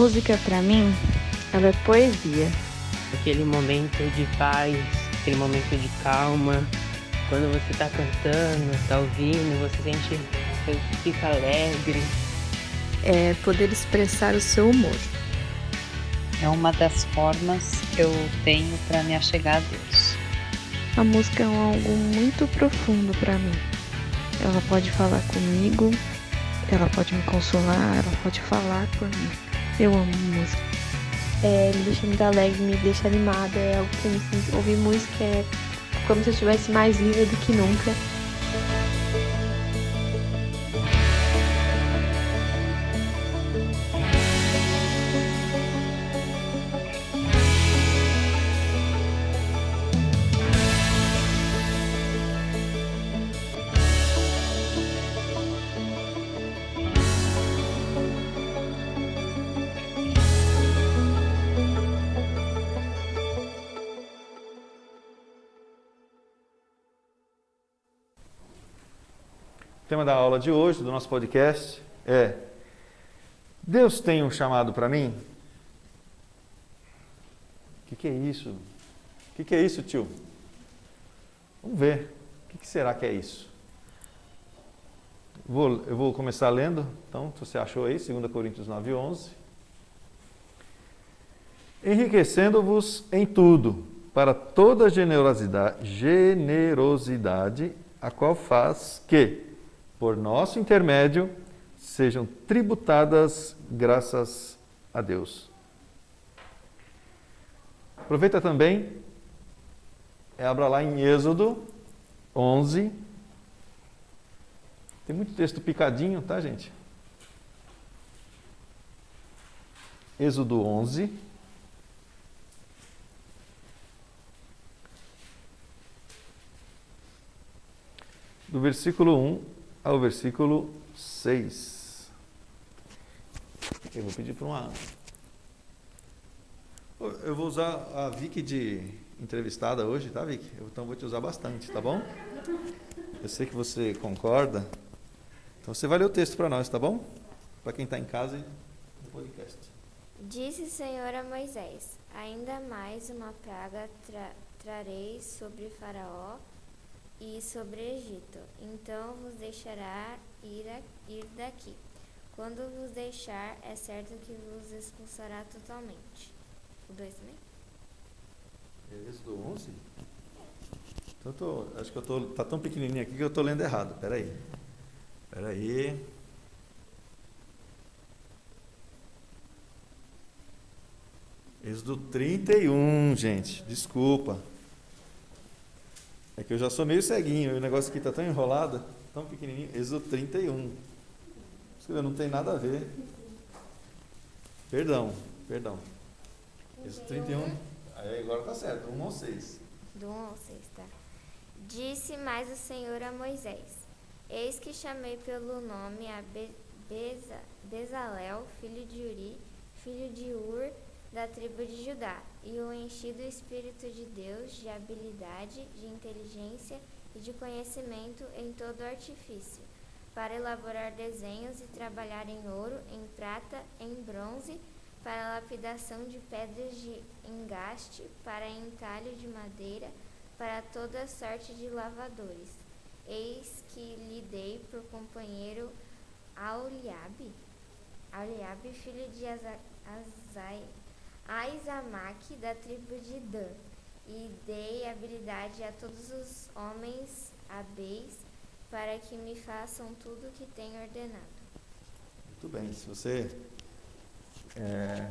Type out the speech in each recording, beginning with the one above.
música para mim, ela é poesia. Aquele momento de paz, aquele momento de calma. Quando você está cantando, está ouvindo, você sente, você fica alegre. É poder expressar o seu humor. É uma das formas que eu tenho para me achegar a Deus. A música é algo muito profundo para mim. Ela pode falar comigo, ela pode me consolar, ela pode falar por mim. Eu amo música. É, me deixa muito alegre, me deixa animada, é algo que eu me sinto. Ouvir música é como se eu estivesse mais viva do que nunca. Tema da aula de hoje, do nosso podcast, é: Deus tem um chamado para mim? O que, que, é isso? O que, que, é isso, tio? Vamos ver. O que, que será que é isso? Vou, eu vou começar lendo, então, se você achou aí, 2 Coríntios 9, 11. Enriquecendo-vos em tudo, para toda generosidade, generosidade, a qual faz que, por nosso intermédio, sejam tributadas graças a Deus. Aproveita também, abra lá em Êxodo 11. Tem muito texto picadinho, tá, gente? Êxodo 11. Do versículo 1 ao versículo 6. Eu vou pedir para uma. Eu vou usar a Vicky de entrevistada hoje, tá, Vicky? Então vou te usar bastante, tá bom? Eu sei que você concorda. Então você vai ler o texto para nós, tá bom? Para quem está em casa e no podcast. Disse o Senhor a Moisés: Ainda mais uma praga tra trarei sobre Faraó e sobre Egito. Então vos deixará ir, a, ir daqui. Quando vos deixar, é certo que vos expulsará totalmente. O 2 também? É esse do 11? Então, tô, acho que eu tô, tá tão pequenininho aqui que eu estou lendo errado. Espera aí. Espera aí. Êxodo 31, gente. Desculpa. É que eu já sou meio ceguinho, o negócio aqui está tão enrolado, tão pequenininho. Êxodo 31. Não tem nada a ver. Perdão, perdão. Êxodo 31. Aí agora tá certo, 1 ou 6. Do 1 ao 6, tá. Disse mais o Senhor a Moisés: Eis que chamei pelo nome a Be Beza Bezalel, filho de Uri, filho de Ur, da tribo de Judá, e o enchi do Espírito de Deus, de habilidade, de inteligência e de conhecimento em todo artifício, para elaborar desenhos e trabalhar em ouro, em prata, em bronze, para lapidação de pedras de engaste, para entalho de madeira, para toda sorte de lavadores. Eis que lhe dei por companheiro Auliabe, Auliabe, filho de Azai, Aizamaque, da tribo de Dan, e dei habilidade a todos os homens habéis para que me façam tudo o que tenho ordenado. Muito bem, se você é,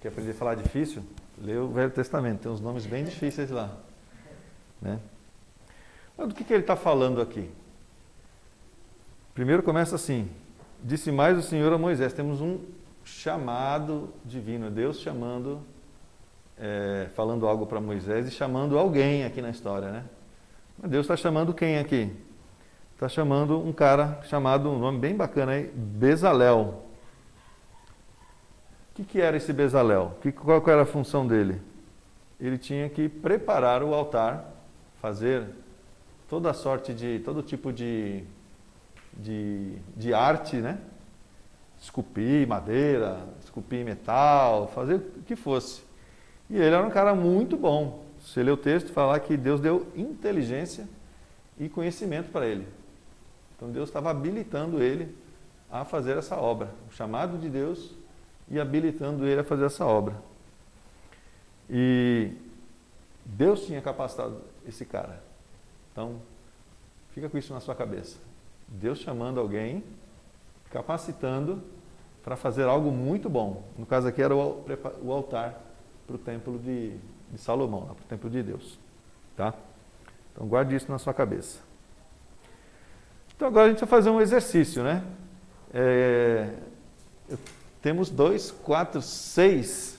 quer aprender a falar difícil, lê o Velho Testamento, tem uns nomes bem difíceis lá. Né? Mas do que, que ele está falando aqui? Primeiro começa assim: Disse mais o Senhor a Moisés: temos um chamado divino, Deus chamando, é, falando algo para Moisés e chamando alguém aqui na história, né? Deus está chamando quem aqui? Está chamando um cara chamado, um nome bem bacana aí, Bezalel. O que, que era esse Bezalel? Que, qual era a função dele? Ele tinha que preparar o altar, fazer toda sorte de, todo tipo de, de, de arte, né? Esculpir madeira, esculpir metal, fazer o que fosse. E ele era um cara muito bom. Você lê o texto, fala que Deus deu inteligência e conhecimento para ele. Então Deus estava habilitando ele a fazer essa obra, o chamado de Deus e habilitando ele a fazer essa obra. E Deus tinha capacitado esse cara. Então, fica com isso na sua cabeça. Deus chamando alguém, capacitando para fazer algo muito bom. No caso aqui era o altar para o templo de, de Salomão, para o templo de Deus. Tá? Então guarde isso na sua cabeça. Então agora a gente vai fazer um exercício, né? É, temos dois, quatro, seis.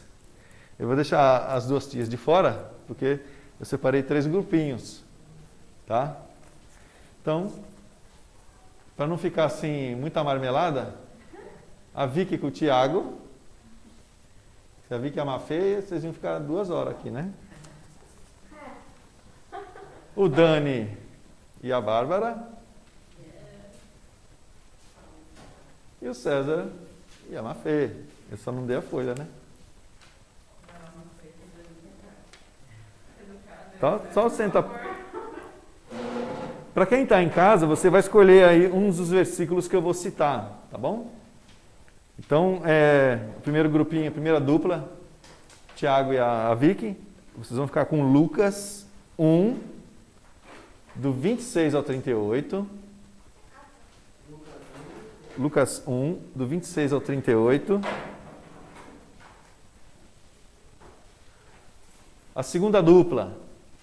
Eu vou deixar as duas tias de fora, porque eu separei três grupinhos, tá? Então, para não ficar assim muita marmelada, a Vicky com o Tiago. Se a Vicky é uma feia, vocês iam ficar duas horas aqui, né? O Dani e a Bárbara. E o César e a Mafê. Eu só não dei a folha, né? Só, só senta. Para quem está em casa, você vai escolher aí uns dos versículos que eu vou citar, tá bom? Então, é, o primeiro grupinho, a primeira dupla, Tiago e a, a Vicky, vocês vão ficar com Lucas 1, do 26 ao 38. Lucas 1, do 26 ao 38. A segunda dupla,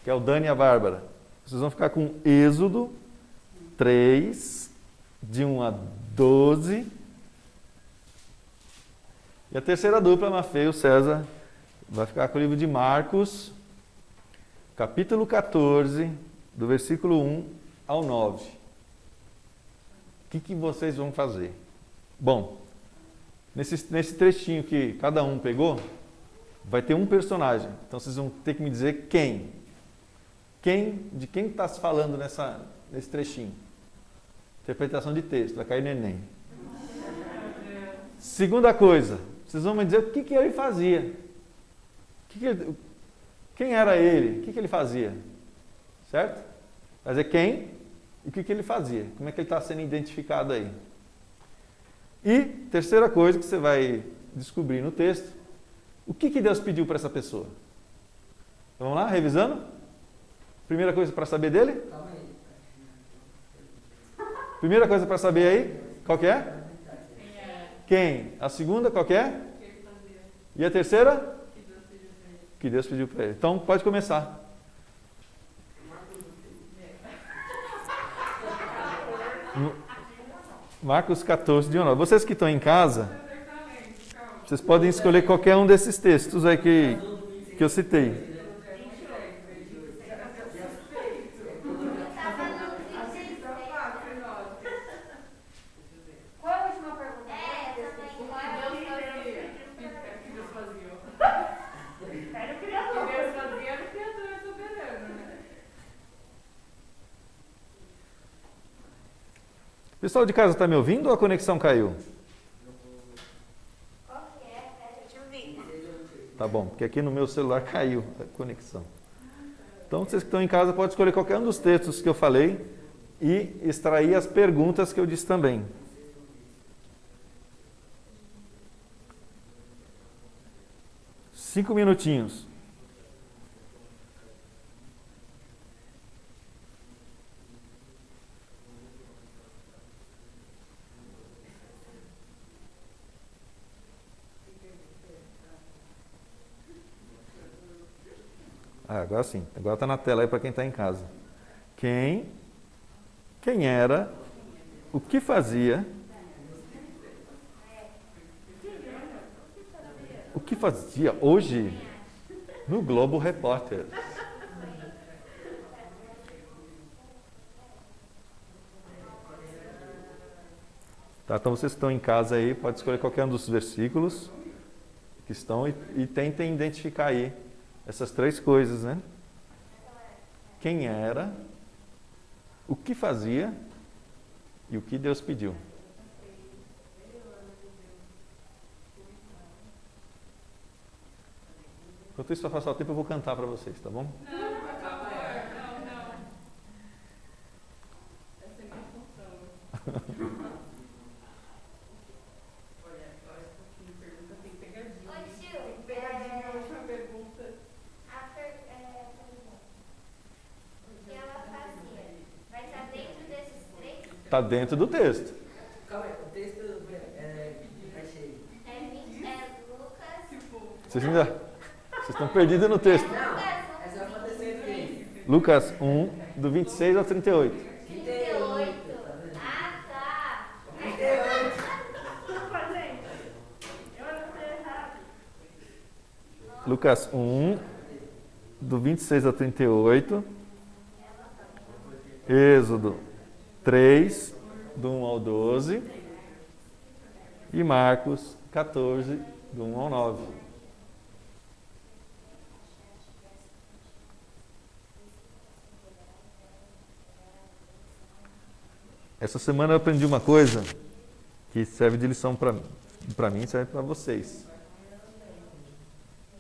que é o Dani e a Bárbara, vocês vão ficar com Êxodo 3, de 1 a 12. E a terceira dupla, Mafei e César, vai ficar com o livro de Marcos, capítulo 14, do versículo 1 ao 9. O que, que vocês vão fazer? Bom, nesse, nesse trechinho que cada um pegou, vai ter um personagem. Então vocês vão ter que me dizer quem. Quem, de quem está se falando nessa, nesse trechinho? Interpretação de texto, vai cair no Enem. Segunda coisa, vocês vão me dizer o que, que ele fazia. Que que ele, quem era ele? O que, que ele fazia? Certo? Vai dizer quem e o que, que ele fazia. Como é que ele está sendo identificado aí. E terceira coisa que você vai descobrir no texto, o que, que Deus pediu para essa pessoa? Então, vamos lá, revisando? Primeira coisa para saber dele? Primeira coisa para saber aí, qual que é? Quem? A segunda, qual que é? E a terceira? Que Deus pediu para ele. Então, pode começar. Marcos 14, de 1 Vocês que estão em casa, vocês podem escolher qualquer um desses textos aí que, que eu citei. Pessoal de casa está me ouvindo ou a conexão caiu? Tá bom, porque aqui no meu celular caiu a conexão. Então, vocês que estão em casa podem escolher qualquer um dos textos que eu falei e extrair as perguntas que eu disse também. Cinco minutinhos. Ah, agora sim. Agora está na tela aí para quem está em casa. Quem, quem era, o que fazia, o que fazia hoje no Globo Repórter. Tá, então vocês estão em casa aí, pode escolher qualquer um dos versículos que estão e, e tentem identificar aí essas três coisas, né? Quem era, o que fazia e o que Deus pediu. Enquanto isso vai passar o tempo, eu vou cantar para vocês, tá bom? Está dentro do texto. Calma aí, o texto é, achei. Vocês ainda vocês estão perdidos no texto. Não, é. Lucas 1, do 26 ao 38. 38. Ah, tá. 38. Lucas 1, do 26 ao 38. Êxodo 3, do 1 ao 12. E Marcos 14, do 1 ao 9. Essa semana eu aprendi uma coisa que serve de lição para mim e serve para vocês.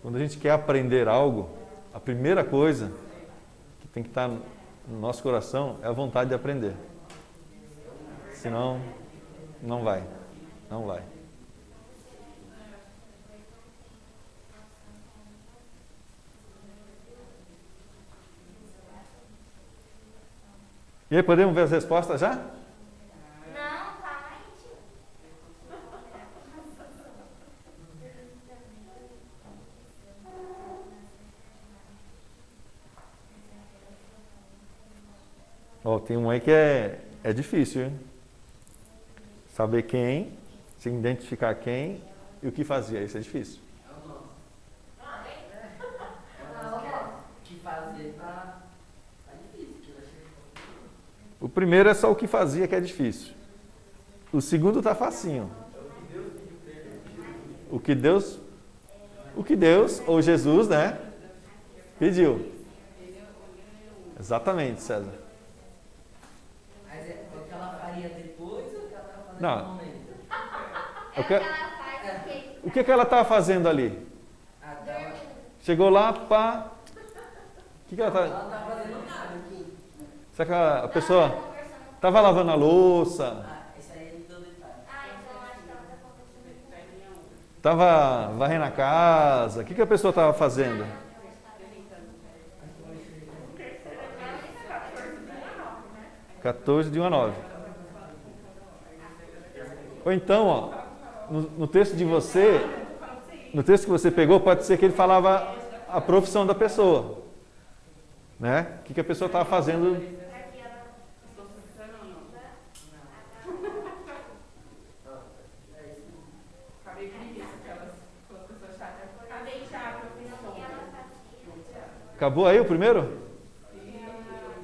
Quando a gente quer aprender algo, a primeira coisa que tem que estar no nosso coração é a vontade de aprender. Senão, não vai. Não vai. E aí, podemos ver as respostas já? Não, aí, tio. Ó, tem um aí que é, é difícil, hein? Saber quem, se identificar quem e o que fazia. Isso é difícil. O primeiro é só o que fazia que é difícil. O segundo tá facinho. O que Deus, o que Deus ou Jesus, né, pediu. Exatamente, César. Mas é o que ela faria depois ou o que ela tá fazendo Não. É O que, que ela faz, porque o que, que ela estava fazendo ali? Ah, tá. Chegou lá, pá. O que, que ela tá? Ela não tá fazendo nada aqui. Será que a, a pessoa estava lavando a louça? Ah, isso aí ele deu detalhe. Ah, então tá. Estava varrendo a casa? O que, que a pessoa estava fazendo? Quatorze de 1 a 9. Ou então, ó, no, no texto de você, no texto que você pegou, pode ser que ele falava a profissão da pessoa. Né? O que, que a pessoa estava fazendo Acabou aí o primeiro?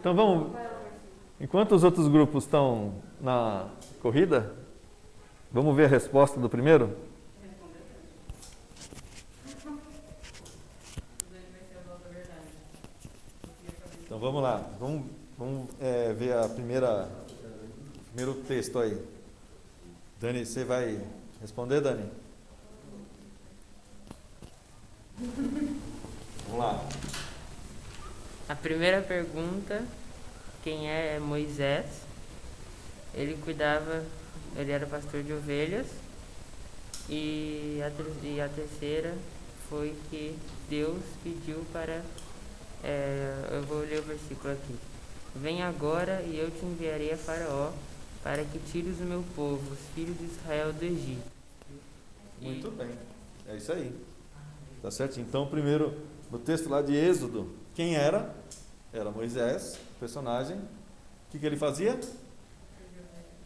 Então vamos. Enquanto os outros grupos estão na corrida, vamos ver a resposta do primeiro? Então vamos lá. Vamos, vamos é, ver a primeira primeiro texto aí. Dani, você vai responder, Dani? Vamos lá. A primeira pergunta, quem é Moisés? Ele cuidava, ele era pastor de ovelhas. E a, e a terceira foi que Deus pediu para. é, eu vou ler o versículo aqui. Vem agora e eu te enviarei a Faraó para que tires o meu povo, os filhos de Israel, do Egito. E- Muito bem. É isso aí. Tá certo? Então, primeiro, no texto lá de Êxodo, quem era? Era Moisés, personagem. O que, que ele fazia?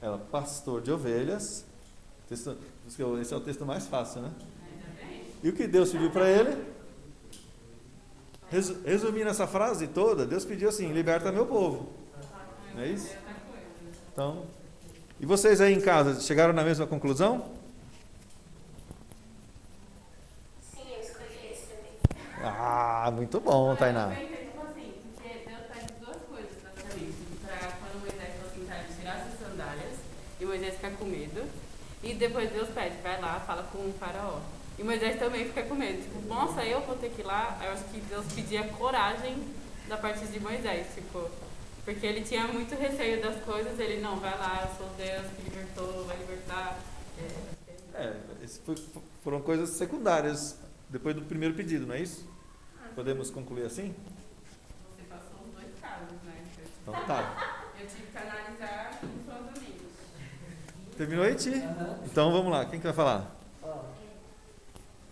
Era pastor de ovelhas. Texto- Esse é o texto mais fácil, né? E o que Deus pediu para ele? Resu- Resumindo essa frase toda, Deus pediu assim: liberta meu povo. Não é isso? Então, e vocês aí em casa chegaram na mesma conclusão? Sim, eu escolhi esse também. Ah, muito bom, Tainá. Eu entendi como assim, porque Deus pede duas coisas, basicamente. Pra quando Moisés falou assim, tá, tirar suas sandálias, e Moisés ficar com medo. E depois Deus pede, vai lá, fala com o faraó. E Moisés também fica com medo. Tipo, nossa, eu vou ter que ir lá. Eu acho que Deus pedia coragem da parte de Moisés, tipo, porque ele tinha muito receio das coisas. Ele, não, vai lá, eu sou Deus que libertou, vai libertar. É, É, foi- foram coisas secundárias depois do primeiro pedido, não é isso? Podemos concluir assim? você passou os dois casos, né? Então tá. Eu tive que analisar. Terminou aí, Ti? Então vamos lá, quem que vai falar? Ó,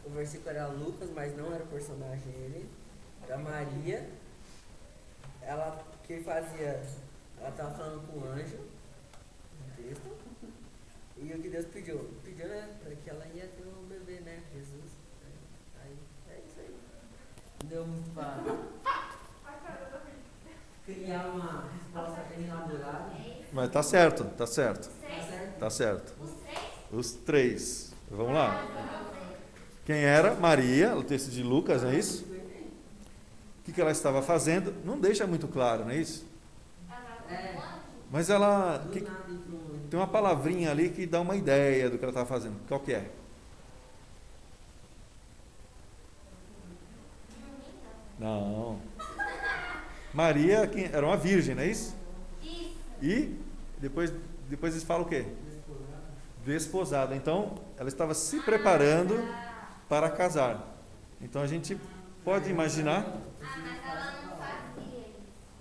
o versículo era Lucas, mas não era o personagem ele. Era Maria. Ela que fazia. Ela estava falando com o anjo. texto. E o que Deus pediu? Pediu, né? Para que ela ia ter um bebê, né? Jesus. Aí, é isso aí. Deu muito para criar uma resposta elaborada. Mas tá certo, tá certo, Tá certo? Os três. Vamos lá. Quem era? Maria, o texto de Lucas, não é isso? O que, ela estava fazendo? Não deixa muito claro, não é isso? Mas ela. que- tem uma palavrinha ali que dá uma ideia do que ela estava fazendo. Qual que é? Não. Maria quem- era uma virgem, não é isso? E depois, depois eles falam o quê? Desposada. Então, ela estava se preparando para casar. Então a gente pode imaginar.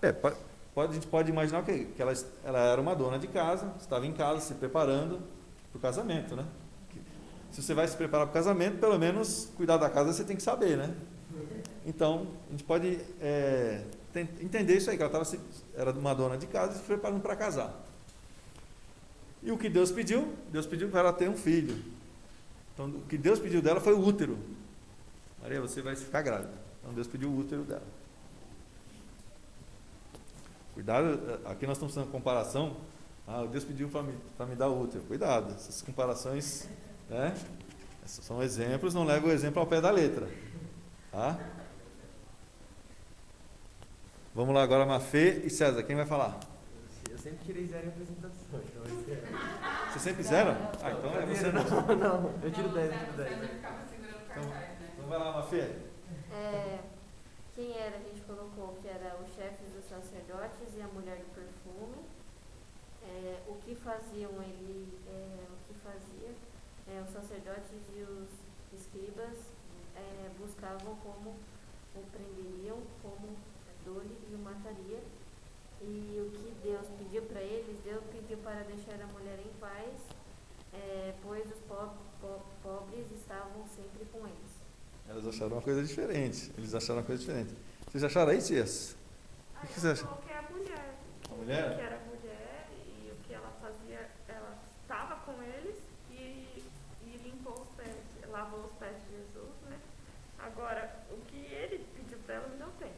É, po- pode, a gente pode imaginar o quê? Que ela, ela era uma dona de casa, estava em casa se preparando para o casamento, né? Que- Se você vai se preparar para o casamento, pelo menos cuidar da casa você tem que saber, né? Então, a gente pode é, ten- entender isso aí, que ela tava era uma dona de casa e se preparando para casar. E o que Deus pediu? Deus pediu para ela ter um filho. Então, o que Deus pediu dela foi o útero. Maria, você vai ficar grávida. Então, Deus pediu o útero dela. Cuidado, eh, aqui nós estamos fazendo comparação. Ah, Deus pediu para me, pra me dar o útero. Cuidado, essas comparações, né? São exemplos, não leva o exemplo ao pé da letra. Tá? Vamos lá agora, Mafê e César, quem vai falar? Eu sempre tirei zero em apresentação, então é- sempre zero? Ah, então é você não. Não, eu tiro 10, eu tiro 10. César ficava segurando o cartaz, né? Então vai lá, Mafê. É, quem era? A gente colocou que era o chefe dos sacerdotes e a mulher do perfume. É, o que faziam ele, é, o que fazia é, os sacerdotes e os escribas é, buscavam como o prenderiam, como dole e o mataria. E o que Deus pediu para eles, Deus pediu para deixar a mulher em paz, é, pois os po- po- pobres estavam sempre com eles. Elas acharam uma coisa diferente. Eles acharam uma coisa diferente. Vocês acharam aí, Tias? O que você acha? coloquei a mulher. A mulher? Que era mulher e o que ela fazia, ela estava com eles e, e limpou os pés, lavou os pés de Jesus, né? Agora, o que ele pediu para ela não tem.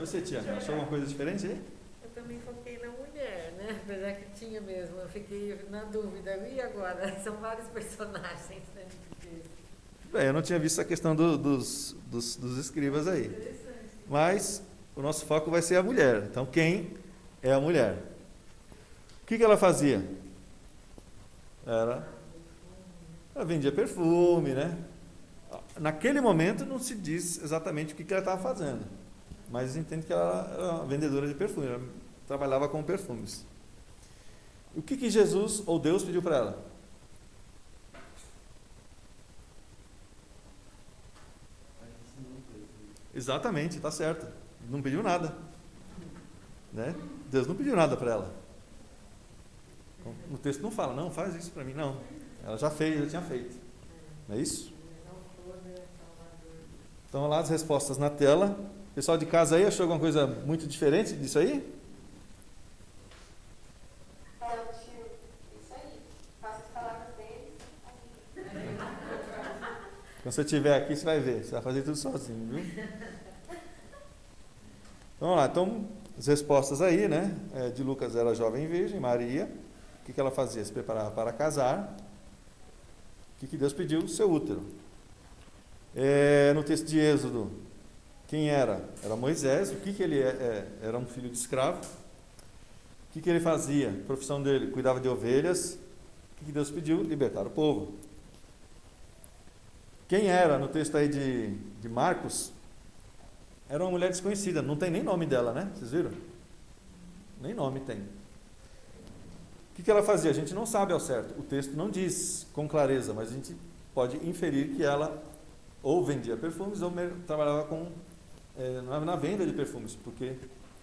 Você, Tia, achou alguma coisa diferente aí? Eu também foquei na mulher, né? Apesar que tinha mesmo, eu fiquei na dúvida. E agora? São vários personagens, né? Bem, eu não tinha visto a questão do- dos, dos, dos escribas aí. Mas o nosso foco vai ser a mulher. Então, quem é a mulher? O que, que ela fazia? Era. Ela vendia perfume, né? Naquele momento não se diz exatamente o que, que ela estava fazendo. Mas entende que ela era vendedora de perfume, ela trabalhava com perfumes. O que, que Jesus ou Deus pediu para ela? Exatamente, está certo. Não pediu nada. Né? Deus não pediu nada para ela. O texto não fala, não, faz isso para mim, não. Ela já fez, já tinha feito. Não é isso? Então, lá as respostas na tela. Pessoal de casa aí, achou alguma coisa muito diferente disso aí? Isso aí. Faça as palavras deles. Quando você estiver aqui, você vai ver. Você vai fazer tudo sozinho, viu? Vamos lá, então, as respostas aí, né? É, de Lucas era jovem virgem, Maria. O que, que ela fazia? Se preparava para casar. O que, que Deus pediu? O seu útero. É, no texto de Êxodo, quem era? Era Moisés. O que, que ele é, é? Era um filho de escravo. O que, que ele fazia? A profissão dele, cuidava de ovelhas. O que, que Deus pediu? Libertar o povo. Quem era no texto aí de, de Marcos? Era uma mulher desconhecida, não tem nem nome dela, né? Vocês viram? Nem nome tem. O que, que ela fazia? A gente não sabe ao certo. O texto não diz com clareza, mas a gente pode inferir que ela ou vendia perfumes ou trabalhava com na venda de perfumes, porque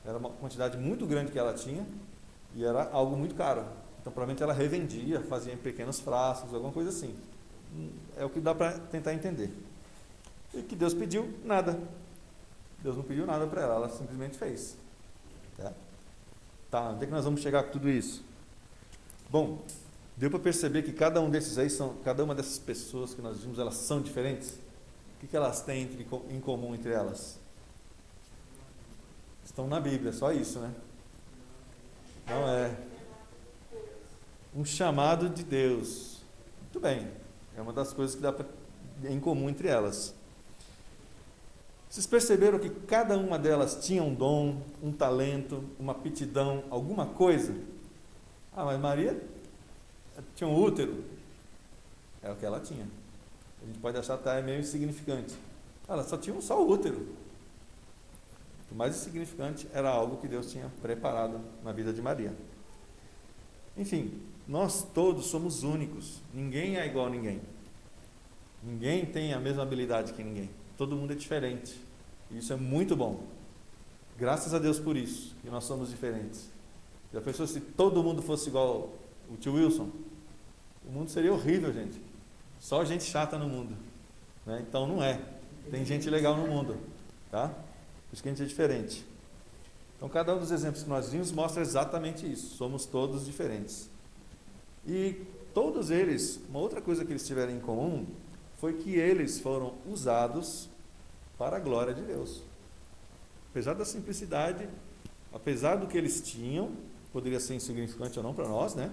era uma quantidade muito grande que ela tinha e era algo muito caro. Então, provavelmente ela revendia, fazia em pequenos frascos, alguma coisa assim. É o que dá para tentar entender. E que Deus pediu? Nada. Deus não pediu nada para ela, ela simplesmente fez. Tá? tá, onde é que nós vamos chegar com tudo isso? Bom, deu para perceber que cada um desses aí são, cada uma dessas pessoas que nós vimos, elas são diferentes? O que, que elas têm entre, em comum entre elas? Estão na Bíblia, só isso, né? Não é. Um chamado de Deus. Muito bem. É uma das coisas que dá pra, em comum entre elas. Vocês perceberam que cada uma delas tinha um dom, um talento, uma aptidão, alguma coisa? Ah, mas Maria tinha um útero. É o que ela tinha. A gente pode achar até meio insignificante. Ela só tinha um só útero. O mais insignificante era algo que Deus tinha preparado na vida de Maria. Enfim, nós todos somos únicos. Ninguém é igual a ninguém. Ninguém tem a mesma habilidade que ninguém. Todo mundo é diferente. E isso é muito bom. Graças a Deus por isso, que nós somos diferentes. Já pensou se todo mundo fosse igual o tio Wilson? O mundo seria horrível, gente. Só gente chata no mundo. Né? Então não é. Tem gente legal no mundo. Tá? Isso que a gente é diferente. Então, cada um dos exemplos que nós vimos mostra exatamente isso. Somos todos diferentes. E todos eles, uma outra coisa que eles tiveram em comum foi que eles foram usados para a glória de Deus. Apesar da simplicidade, apesar do que eles tinham, poderia ser insignificante ou não para nós, né?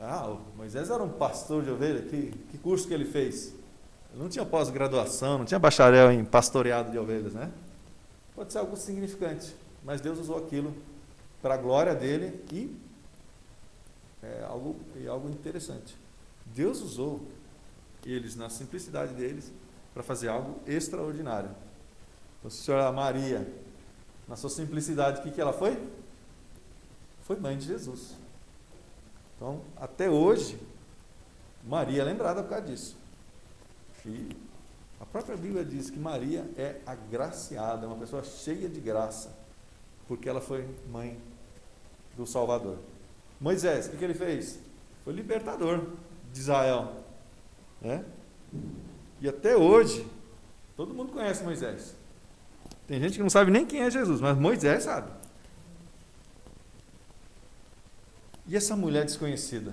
Ah, Moisés era um pastor de ovelha, que, que curso que ele fez? Ele não tinha pós-graduação, não tinha bacharel em pastoreado de ovelhas, né? Pode ser algo significante, mas Deus usou aquilo para a glória dele e é algo, é algo interessante. Deus usou eles, na simplicidade deles, para fazer algo extraordinário. Então, se a Maria, na sua simplicidade, o que, que ela foi? Foi mãe de Jesus. Então, até hoje, Maria é lembrada por causa disso. E própria Bíblia diz que Maria é agraciada, uma pessoa cheia de graça, porque ela foi mãe do Salvador. Moisés, o que, que ele fez? Foi libertador de Israel. Né? E até hoje, todo mundo conhece Moisés. Tem gente que não sabe nem quem é Jesus, mas Moisés sabe. E essa mulher desconhecida?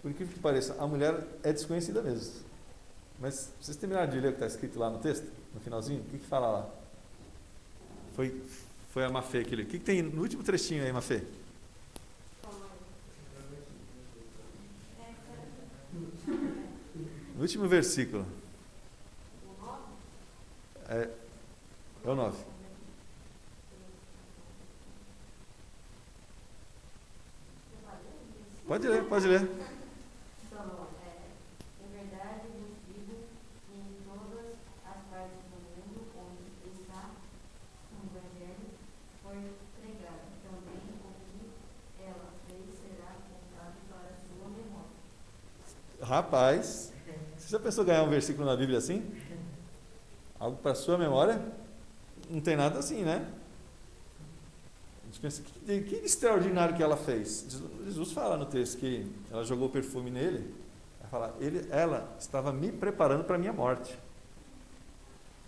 Por incrível que pareça, a mulher é desconhecida mesmo. Mas vocês terminaram de ler o que está escrito lá no texto, no finalzinho? O que, que fala lá? Foi, foi a Mafê que leu. O que, que tem no último trechinho aí, Mafê? No último versículo. É, é o 9. Pode ler, pode ler. Rapaz, você já pensou ganhar um versículo na Bíblia assim? Algo para sua memória? Não tem nada assim, né? A gente pensa, que, que extraordinário que ela fez. Jesus fala no texto que ela jogou perfume nele. Ela fala, ele, ela estava me preparando para a minha morte.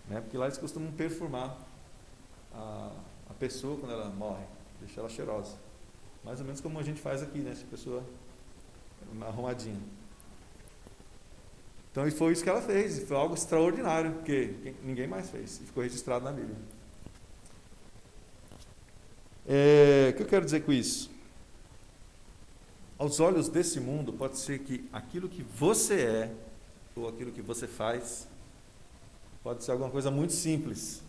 Né? Porque lá eles costumam perfumar a, a pessoa quando ela morre, deixar ela cheirosa. Mais ou menos como a gente faz aqui, né? Essa pessoa arrumadinha. Então foi isso que ela fez, foi algo extraordinário, porque ninguém mais fez, e ficou registrado na Bíblia. É, o que eu quero dizer com isso? Aos olhos desse mundo, pode ser que aquilo que você é, ou aquilo que você faz, pode ser alguma coisa muito simples,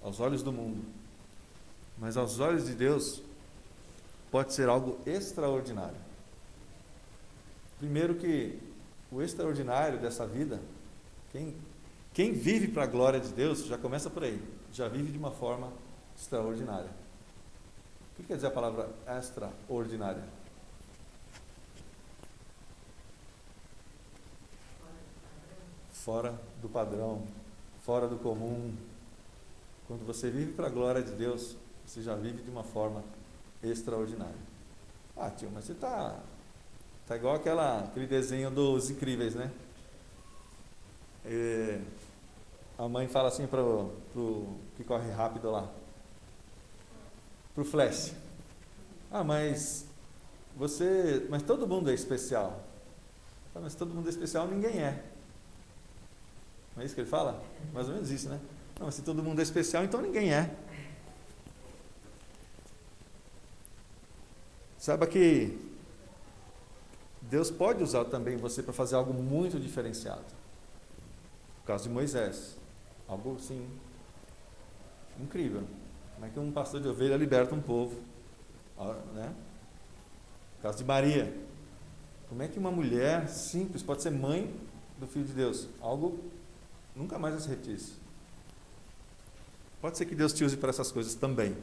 aos olhos do mundo. Mas aos olhos de Deus, pode ser algo extraordinário. Primeiro que o extraordinário dessa vida, Quem, quem vive para a glória de Deus, já começa por aí, já vive de uma forma extraordinária. O que quer dizer a palavra extraordinária? Fora do padrão, fora do comum. Quando você vive para a glória de Deus, você já vive de uma forma extraordinária. Ah, tio, mas você está tá igual aquela, aquele desenho dos incríveis, né? É, a mãe fala assim para o que corre rápido lá, para o Flash. Ah, mas você, mas todo mundo é especial. Mas todo mundo é especial, ninguém é. Não é isso que ele fala? Mais ou menos isso, né? Não, mas se todo mundo é especial, então ninguém é. Saiba que Deus pode usar também você para fazer algo muito diferenciado. No caso de Moisés. Algo assim incrível. Como é que um pastor de ovelha liberta um povo? Né? No caso de Maria. Como é que uma mulher simples pode ser mãe do Filho de Deus? Algo nunca mais vai se repetir. Pode ser que Deus te use para essas coisas também.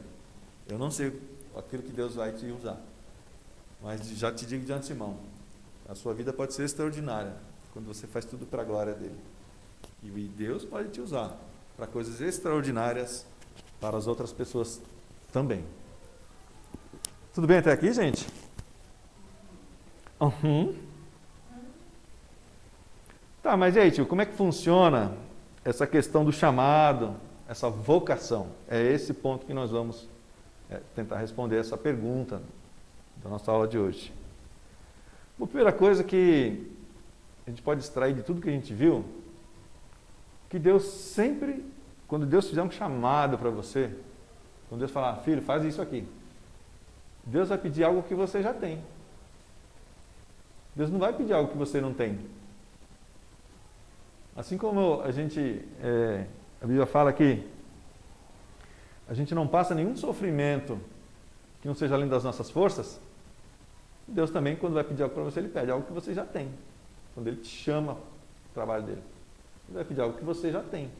Eu não sei aquilo que Deus vai te usar. Mas já te digo de antemão, a sua vida pode ser extraordinária quando você faz tudo para a glória dele. E Deus pode te usar para coisas extraordinárias para as outras pessoas também. Tudo bem até aqui, gente? Uhum. Tá, mas e aí, tio, como é que funciona essa questão do chamado, essa vocação? É esse ponto que nós vamos é, tentar responder essa pergunta da nossa aula de hoje. A primeira coisa que a gente pode extrair de tudo que a gente viu, que Deus sempre, quando Deus fizer um chamado para você, quando Deus falar, filho, faz isso aqui, Deus vai pedir algo que você já tem. Deus não vai pedir algo que você não tem. Assim como a gente, é, a Bíblia fala que a gente não passa nenhum sofrimento que não seja além das nossas forças, Deus também, quando vai pedir algo para você, Ele pede algo que você já tem. Quando Ele te chama para o trabalho dele, Ele vai pedir algo que você já tem.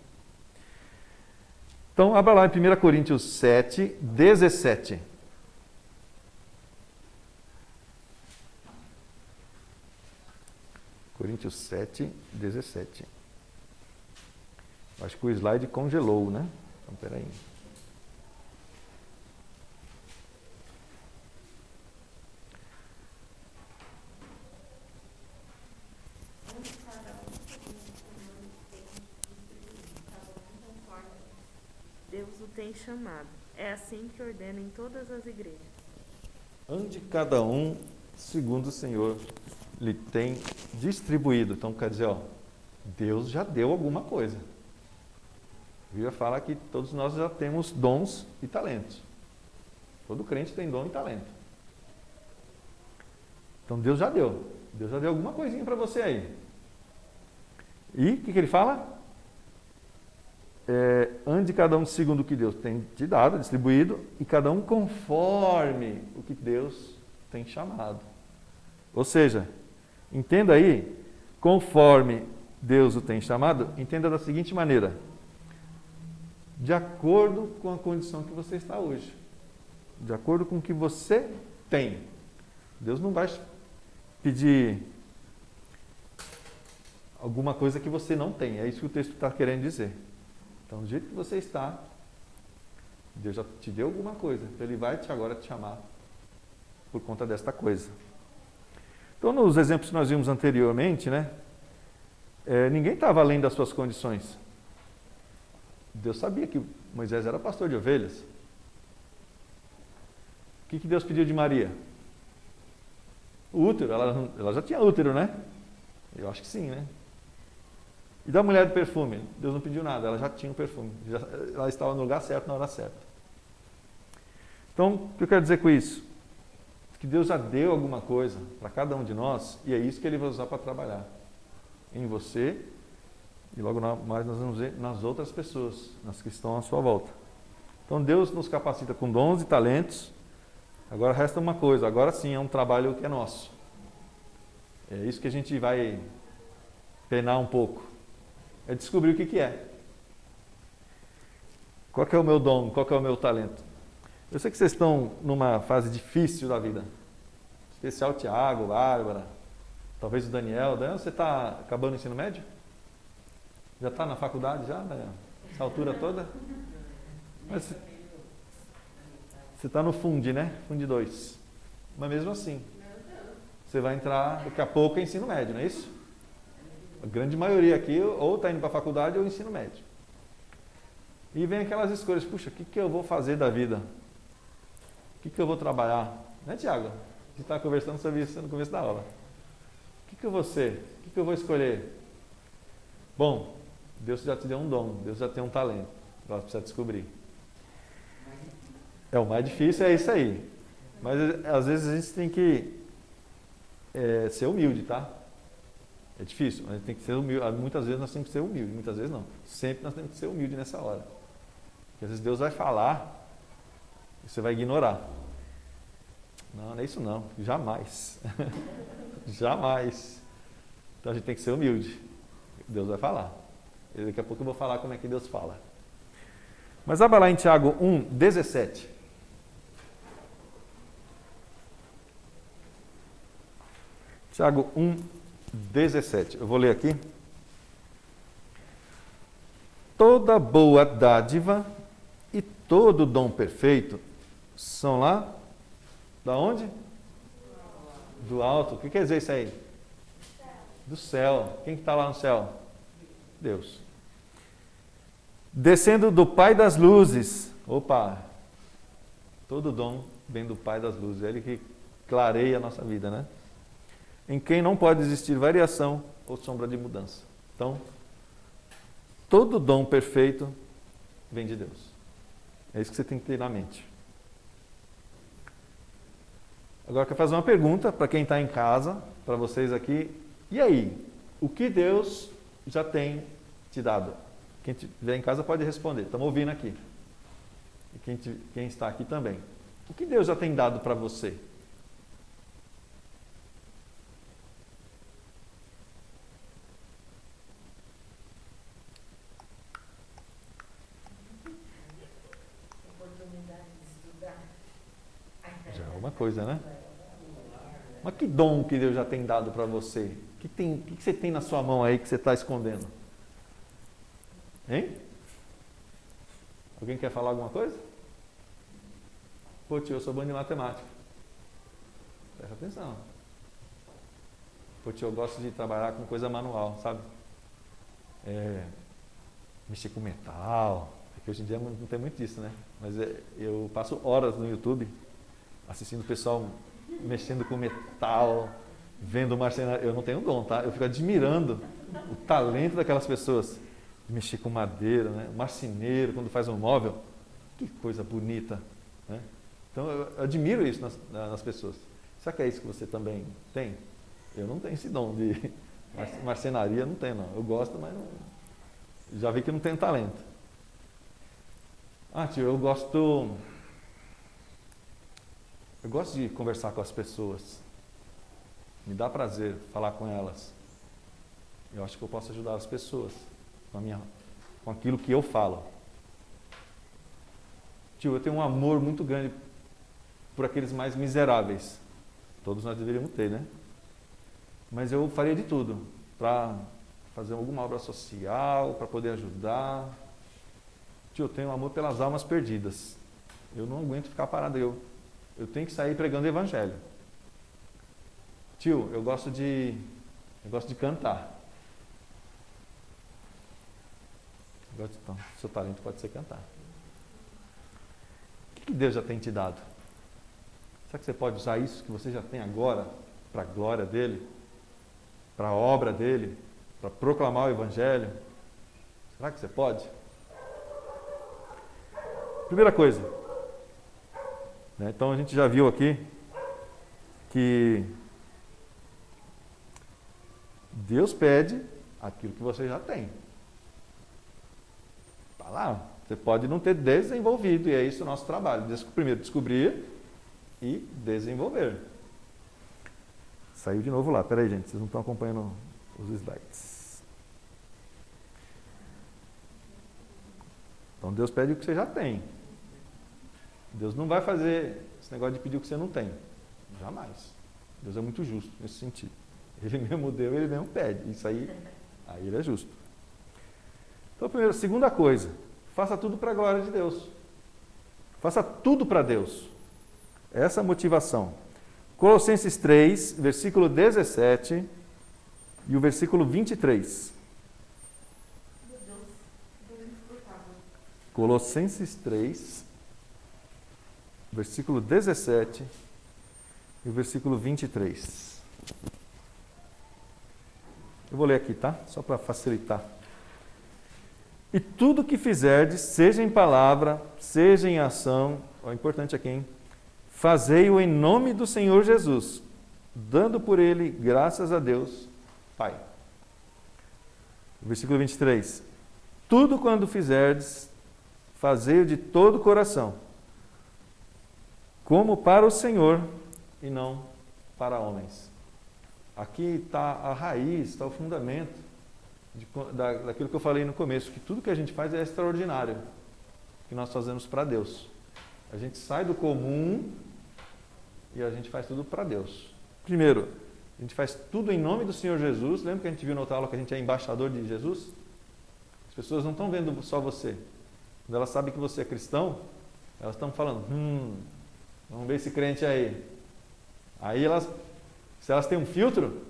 Então, abra lá em 1 Coríntios 7, 17. Coríntios 7, 17. Acho que o slide congelou, né? Então, peraí. Tem chamado. É assim que ordena em todas as igrejas. Ande cada um segundo o Senhor lhe tem distribuído. Então quer dizer, ó, Deus já deu alguma coisa. A Bíblia fala que todos nós já temos dons e talentos. Todo crente tem dom e talento. Então Deus já deu. Deus já deu alguma coisinha para você aí. E o que, que ele fala? É, ande cada um segundo o que Deus tem te dado, distribuído, e cada um conforme o que Deus tem chamado. Ou seja, entenda aí, conforme Deus o tem chamado, entenda da seguinte maneira: de acordo com a condição que você está hoje, de acordo com o que você tem. Deus não vai pedir alguma coisa que você não tem, é isso que o texto está querendo dizer. Então, do jeito que você está, Deus já te deu alguma coisa. Então, Ele vai te agora te chamar por conta desta coisa. Então, nos exemplos que nós vimos anteriormente, né? É, ninguém estava além das suas condições. Deus sabia que Moisés era pastor de ovelhas. O que, que Deus pediu de Maria? O útero. Ela, ela já tinha útero, né? Eu acho que sim, né? E da mulher do perfume? Deus não pediu nada, ela já tinha o perfume. Já, ela estava no lugar certo na hora certa. Então, o que eu quero dizer com isso? Que Deus já deu alguma coisa para cada um de nós e é isso que Ele vai usar para trabalhar. Em você e logo mais nós vamos ver nas outras pessoas, nas que estão à sua volta. Então Deus nos capacita com dons e talentos. Agora resta uma coisa, agora sim é um trabalho que é nosso. É isso que a gente vai penar um pouco é descobrir o que, que é. Qual é o meu dom? Qual é o meu talento? Eu sei que vocês estão numa fase difícil da vida. Especial Tiago, Bárbara, talvez o Daniel. Daniel, você está acabando o ensino médio? Já está na faculdade já, Daniel? Essa altura toda? Mas você está no Fundi, né? Fundi 2. Mas mesmo assim, você vai entrar daqui a pouco em ensino médio, não é isso? A grande maioria aqui ou está indo para a faculdade ou ensino médio. E vem aquelas escolhas, puxa, o que, que eu vou fazer da vida? O que, que eu vou trabalhar? Né, Tiago? A gente está conversando sobre isso no começo da aula. O que, que eu vou ser? O que, que eu vou escolher? Bom, Deus já te deu um dom, Deus já tem um talento. Agora precisa descobrir. É o mais difícil, é isso aí. Mas às vezes a gente tem que é, ser humilde, tá? É difícil, mas tem que ser humilde. Muitas vezes nós temos que ser humilde, muitas vezes não. Sempre nós temos que ser humilde nessa hora. Porque às vezes Deus vai falar e você vai ignorar. Não, não é isso não. Jamais. Jamais. Então a gente tem que ser humilde. Deus vai falar. E daqui a pouco eu vou falar como é que Deus fala. Mas abra lá em Tiago 1, 17. Tiago 1, 17. Eu vou ler aqui. Toda boa dádiva e todo dom perfeito são lá da onde? Do alto. O que quer dizer isso aí? Do céu. Quem está lá no céu? Deus. Descendo do Pai das luzes. Opa! Todo dom vem do Pai das luzes. É Ele que clareia a nossa vida, né? Em quem não pode existir variação ou sombra de mudança. Então, todo dom perfeito vem de Deus. É isso que você tem que ter na mente. Agora, quero fazer uma pergunta para quem está em casa, para vocês aqui. E aí? O que Deus já tem te dado? Quem estiver em casa pode responder. Estamos ouvindo aqui. E quem, te, quem está aqui também. O que Deus já tem dado para você? Já é uma coisa, né? Mas que dom que Deus já tem dado para você? O que, que, que você tem na sua mão aí que você está escondendo? Hein? Alguém quer falar alguma coisa? Pô, tio, eu sou bom de matemática. Presta atenção. Pô, tio, eu gosto de trabalhar com coisa manual, sabe? É, mexer com metal. É que hoje em dia não tem muito disso, né? Mas é, eu passo horas no YouTube assistindo o pessoal mexendo com metal, vendo marcenaria. Eu não tenho dom, tá? Eu fico admirando o talento daquelas pessoas mexer com madeira, né? marceneiro, quando faz um móvel, que coisa bonita. Né? Então eu admiro isso nas, nas, pessoas. Será que é isso que você também tem? Eu não tenho esse dom de marcenaria, não tenho não. Eu gosto, mas não, já vi que não tenho talento. Ah, tio, eu gosto. Eu gosto de conversar com as pessoas. Me dá prazer falar com elas. Eu acho que eu posso ajudar as pessoas com, minha, com aquilo que eu falo. Tio, eu tenho um amor muito grande por aqueles mais miseráveis. Todos nós deveríamos ter, né? Mas eu faria de tudo para fazer alguma obra social, para poder ajudar. Tio, eu tenho um amor pelas almas perdidas. Eu não aguento ficar parado. Eu, eu tenho que sair pregando o evangelho. Tio, eu gosto de eu gosto de cantar. Então, seu talento pode ser cantar. O que Deus já tem te dado? Será que você pode usar isso que você já tem agora para a glória dele? Para a obra dele? Para proclamar o Evangelho? Será que você pode? Primeira coisa. Né? Então a gente já viu aqui que Deus pede aquilo que você já tem. Está lá. Você pode não ter desenvolvido, e é isso o nosso trabalho. Primeiro, descobrir e desenvolver. Saiu de novo lá. Peraí, gente, vocês não estão acompanhando os slides. Então Deus pede o que você já tem. Deus não vai fazer esse negócio de pedir o que você não tem. Jamais. Deus é muito justo nesse sentido. Ele mesmo deu, ele mesmo pede. Isso aí, aí ele é justo. Então, primeiro, segunda coisa, faça tudo para a glória de Deus. Faça tudo para Deus. Essa é a motivação. Colossenses 3, versículo 17 e o versículo 23. Colossenses 3, versículo 17 e o versículo 23. Eu vou ler aqui, tá? Só para facilitar. E tudo que fizerdes, seja em palavra, seja em ação, ó, importante aqui, hein? Fazei-o em nome do Senhor Jesus, dando por ele graças a Deus, Pai. Versículo 23. Tudo quando fizerdes, fazei-o de todo o coração, como para o Senhor e não para homens. Aqui está a raiz, está o fundamento de, da, daquilo que eu falei no começo, que tudo que a gente faz é extraordinário, que nós fazemos para Deus. A gente sai do comum e a gente faz tudo para Deus. Primeiro, a gente faz tudo em nome do Senhor Jesus. Lembra que a gente viu na outra aula que a gente é embaixador de Jesus? As pessoas não estão vendo só você, quando elas sabem que você é cristão, elas estão falando, hum, vamos ver esse crente aí. Aí elas, se elas têm um filtro,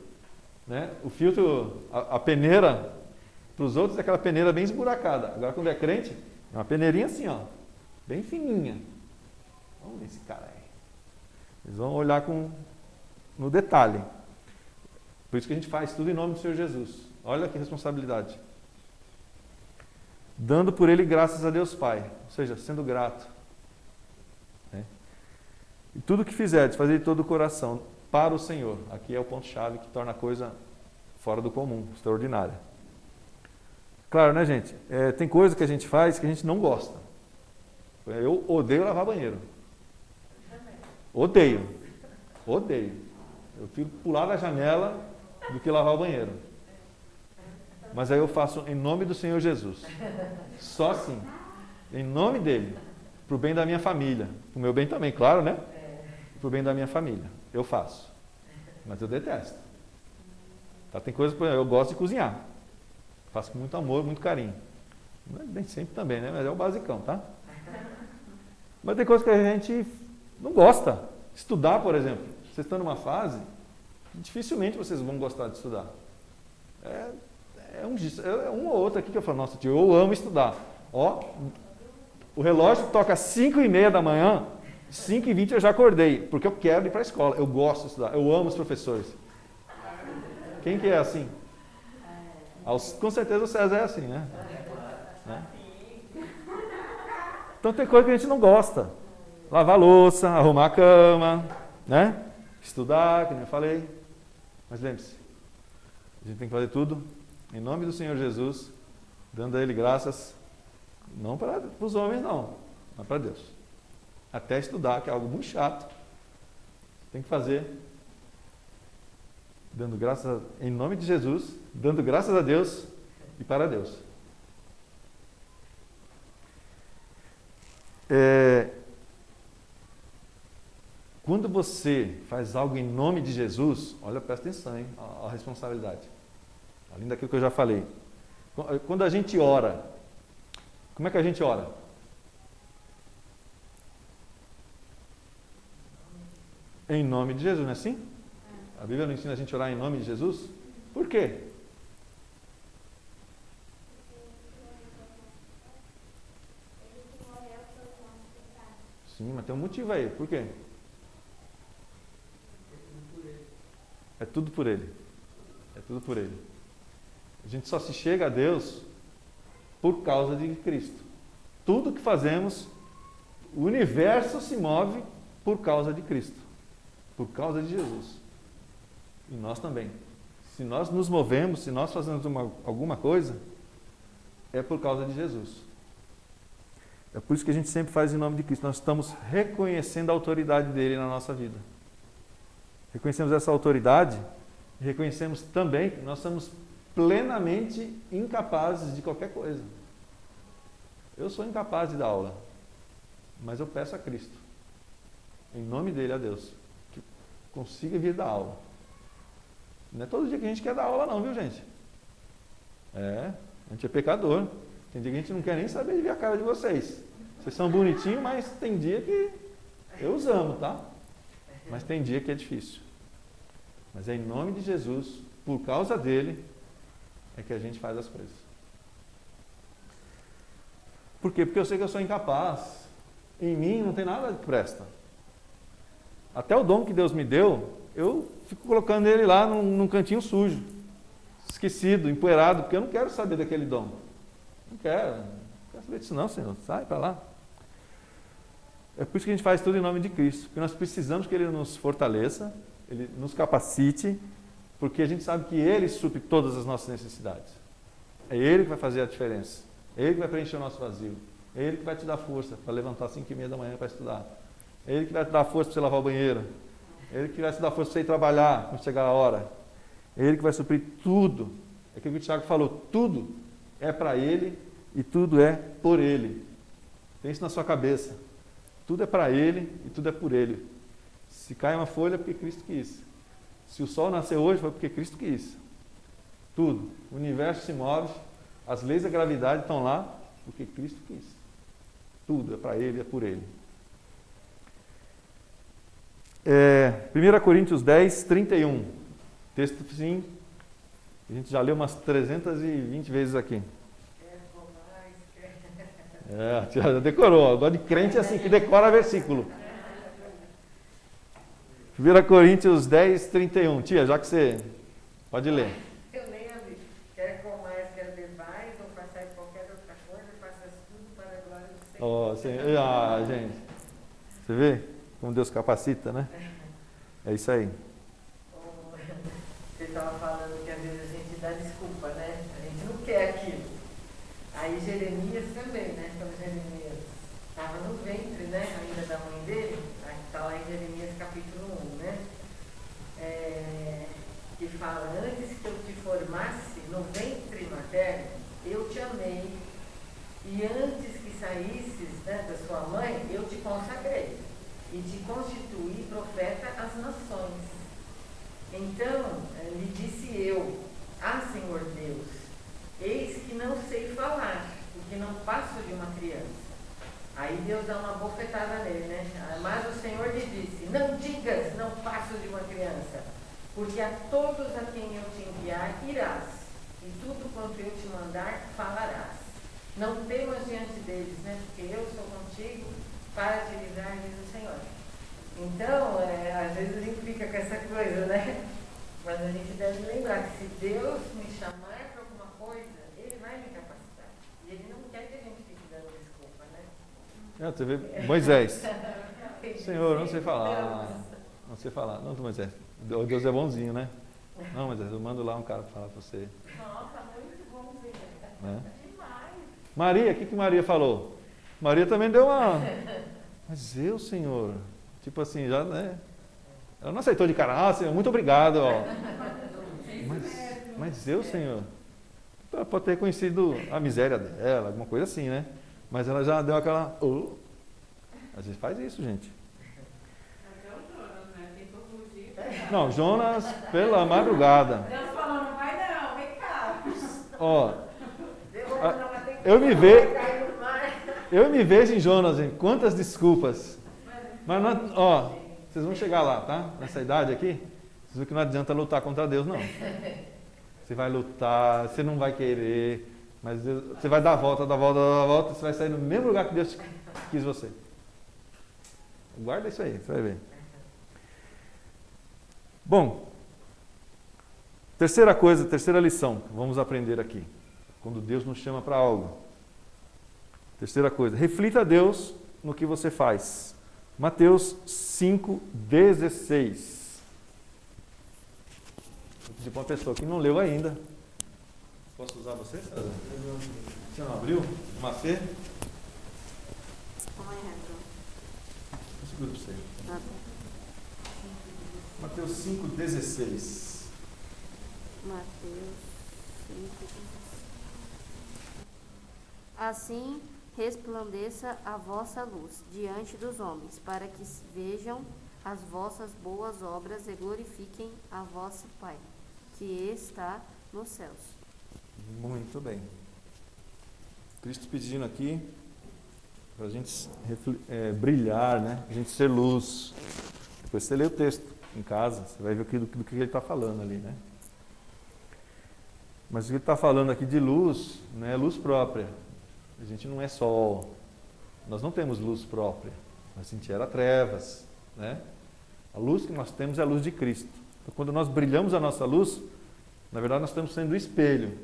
né, o filtro, a, a peneira para os outros é aquela peneira bem esburacada. Agora quando é crente, é uma peneirinha assim, ó, bem fininha. Vamos ver esse cara aí. Eles vão olhar com, no detalhe. Por isso que a gente faz tudo em nome do Senhor Jesus. Olha que responsabilidade dando por ele graças a Deus Pai, ou seja, sendo grato. E tudo que fizerdes, fazer de todo o coração para o Senhor. Aqui é o ponto-chave que torna a coisa fora do comum, extraordinária. Claro, né, gente? É, tem coisa que a gente faz que a gente não gosta. Eu odeio lavar banheiro. Odeio. Odeio. Eu fico pular da janela do que lavar o banheiro. Mas aí eu faço em nome do Senhor Jesus. Só assim. Em nome dele. Para o bem da minha família. Para o meu bem também, claro, né? Para o bem da minha família. Eu faço. Mas eu detesto. Tá, tem coisas, eu gosto de cozinhar. Faço com muito amor, muito carinho. Nem sempre também, né? Mas é o basicão, tá? Mas tem coisas que a gente não gosta. Estudar, por exemplo. Vocês estão numa fase, dificilmente vocês vão gostar de estudar. É, é um, é um ou outro aqui que eu falo, nossa tio, eu amo estudar. Ó, o relógio toca 5 e meia da manhã, 5 e 20 eu já acordei, porque eu quero ir para a escola, eu gosto de estudar, eu amo os professores. Quem que é assim? Com certeza o César é assim, né? né? Então tem coisa que a gente não gosta. Lavar louça, arrumar a cama, né? Estudar, nem eu falei. Mas lembre-se, a gente tem que fazer tudo em nome do Senhor Jesus, dando a Ele graças, não para os homens, não, mas para Deus. Até estudar, que é algo muito chato. Tem que fazer, dando graças a, em nome de Jesus, dando graças a Deus e para Deus. É, quando você faz algo em nome de Jesus, olha, presta atenção, hein, a, a responsabilidade além daquilo que eu já falei. Quando a gente ora, como é que a gente ora? Em nome de Jesus, não é assim? A Bíblia não ensina a gente a orar em nome de Jesus? Por quê? Sim, mas tem um motivo aí. Por quê? É tudo por ele. É tudo por ele. A gente só se chega a Deus por causa de Cristo. Tudo que fazemos, o universo se move por causa de Cristo, por causa de Jesus. E nós também. Se nós nos movemos, se nós fazemos uma, alguma coisa, é por causa de Jesus. É por isso que a gente sempre faz em nome de Cristo. Nós estamos reconhecendo a autoridade dele na nossa vida. Reconhecemos essa autoridade e reconhecemos também que nós somos plenamente incapazes de qualquer coisa. Eu sou incapaz de dar aula, mas eu peço a Cristo, em nome dele, a Deus, consiga vir dar aula. Não é todo dia que a gente quer dar aula, não, viu, gente? É, a gente é pecador. Tem dia que a gente não quer nem saber de ver a cara de vocês. Vocês são bonitinhos, mas tem dia que eu os amo, tá? Mas tem dia que é difícil. Mas é em nome de Jesus, por causa dele, é que a gente faz as coisas. Por quê? Porque eu sei que eu sou incapaz. Em mim não tem nada que presta. Até o dom que Deus me deu, eu fico colocando ele lá num, num cantinho sujo, esquecido, empoeirado, porque eu não quero saber daquele dom. Não quero. Não quero saber disso não, Senhor. Sai para lá. É por isso que a gente faz tudo em nome de Cristo. Porque nós precisamos que Ele nos fortaleça, Ele nos capacite, porque a gente sabe que Ele supre todas as nossas necessidades. É Ele que vai fazer a diferença. É Ele que vai preencher o nosso vazio. É Ele que vai te dar força para levantar às 5 e meia da manhã para estudar. É Ele que vai te dar força para você lavar o banheiro. É Ele que vai te dar força para você ir trabalhar quando chegar a hora. É Ele que vai suprir tudo. É aquilo que o Tiago falou, tudo é para Ele e tudo é por Ele. Tem isso na sua cabeça. Tudo é para Ele e tudo é por Ele. Se cai uma folha é porque Cristo quis. Se o sol nasceu hoje foi porque Cristo quis. Tudo. O universo se move, as leis da gravidade estão lá porque Cristo quis. Tudo é para Ele e é por Ele. É, 1 Coríntios 10, 31. Texto sim, a gente já leu umas 320 vezes aqui. É, já decorou. Agora de crente é assim, que decora versículo. 1 Coríntios 10, 31. Tia, já que você pode ler. Eu nem abri. Quer comais, quer bebais, ou façais qualquer outra coisa, faças tudo para a glória do Senhor. Oh, assim, ah, gente. Você vê como Deus capacita, né? É isso aí. Você estava falando que às vezes a gente dá desculpa, né? A gente não quer aquilo. Aí Jeremias também, né? Quando Jeremias estava no ventre, né? Ainda da mãe dele, está lá em Jeremias capítulo 1, né? É, que fala, antes que eu te formasse no ventre materno, eu te amei. E antes que saísses né, da sua mãe, eu te consagrei. E te constituí profeta às nações. Então, eh, lhe disse eu, ah Senhor Deus, eis que não sei falar, porque não passo de uma criança. Aí Deus dá uma bofetada nele, né? Mas o Senhor lhe disse, não digas, não passo de uma criança, porque a todos a quem eu te enviar irás, e tudo quanto eu te mandar falarás. Não temas diante deles, né? Porque eu sou contigo para te livrar, diz o Senhor. Então, é, às vezes a gente fica com essa coisa, né? Mas a gente deve lembrar que se Deus me chamar para alguma coisa, Ele vai me capacitar. E Ele não quer que a gente fique dando desculpa, né? É, você vê Moisés. Senhor, não sei falar. Não sei falar. Não, Moisés. Deus é bonzinho, né? Não, Moisés, eu mando lá um cara para falar para você. Nossa, muito bonzinho. Né? Demais. Maria, o que, que Maria falou? Maria também deu uma. Mas eu, Senhor. Tipo assim, já, né? Ela não aceitou de cara, ah, Senhor, muito obrigado. Ó. Mas, mas eu, Senhor. Ela pode ter conhecido a miséria dela, alguma coisa assim, né? Mas ela já deu aquela. Oh. Às vezes faz isso, gente. Não, Jonas, pela madrugada. Deus falou, não vai não, vem cá. Ó, eu me vejo, eu me vejo em Jonas. Quantas desculpas. Mas, não, ó, vocês vão chegar lá, tá? Nessa idade aqui, vocês viram que não adianta lutar contra Deus, não. Você vai lutar, você não vai querer, mas Deus, você vai dar a volta, dar a volta, dar a volta, você vai sair no mesmo lugar que Deus quis você. Guarda isso aí, você vai ver. Bom, terceira coisa, terceira lição que vamos aprender aqui. Quando Deus nos chama para algo. Terceira coisa, reflita a Deus no que você faz. Mateus 5,16. Vou pedir para uma pessoa que não leu ainda. Posso usar você, César? Você não abriu? Uma fé? Segura para você. Mateus 5,16. Mateus 5. Assim, resplandeça a vossa luz diante dos homens, para que vejam as vossas boas obras e glorifiquem a vosso Pai, que está nos céus. Muito bem. Cristo pedindo aqui para a gente é, brilhar, né? a gente ser luz. Depois você lê o texto em casa, você vai ver do, do que ele está falando ali. Né? Mas o que ele está falando aqui de luz é luz própria. A gente não é sol. Nós não temos luz própria. A gente era trevas. Né? A luz que nós temos é a luz de Cristo. Então, quando nós brilhamos a nossa luz, na verdade nós estamos sendo espelho.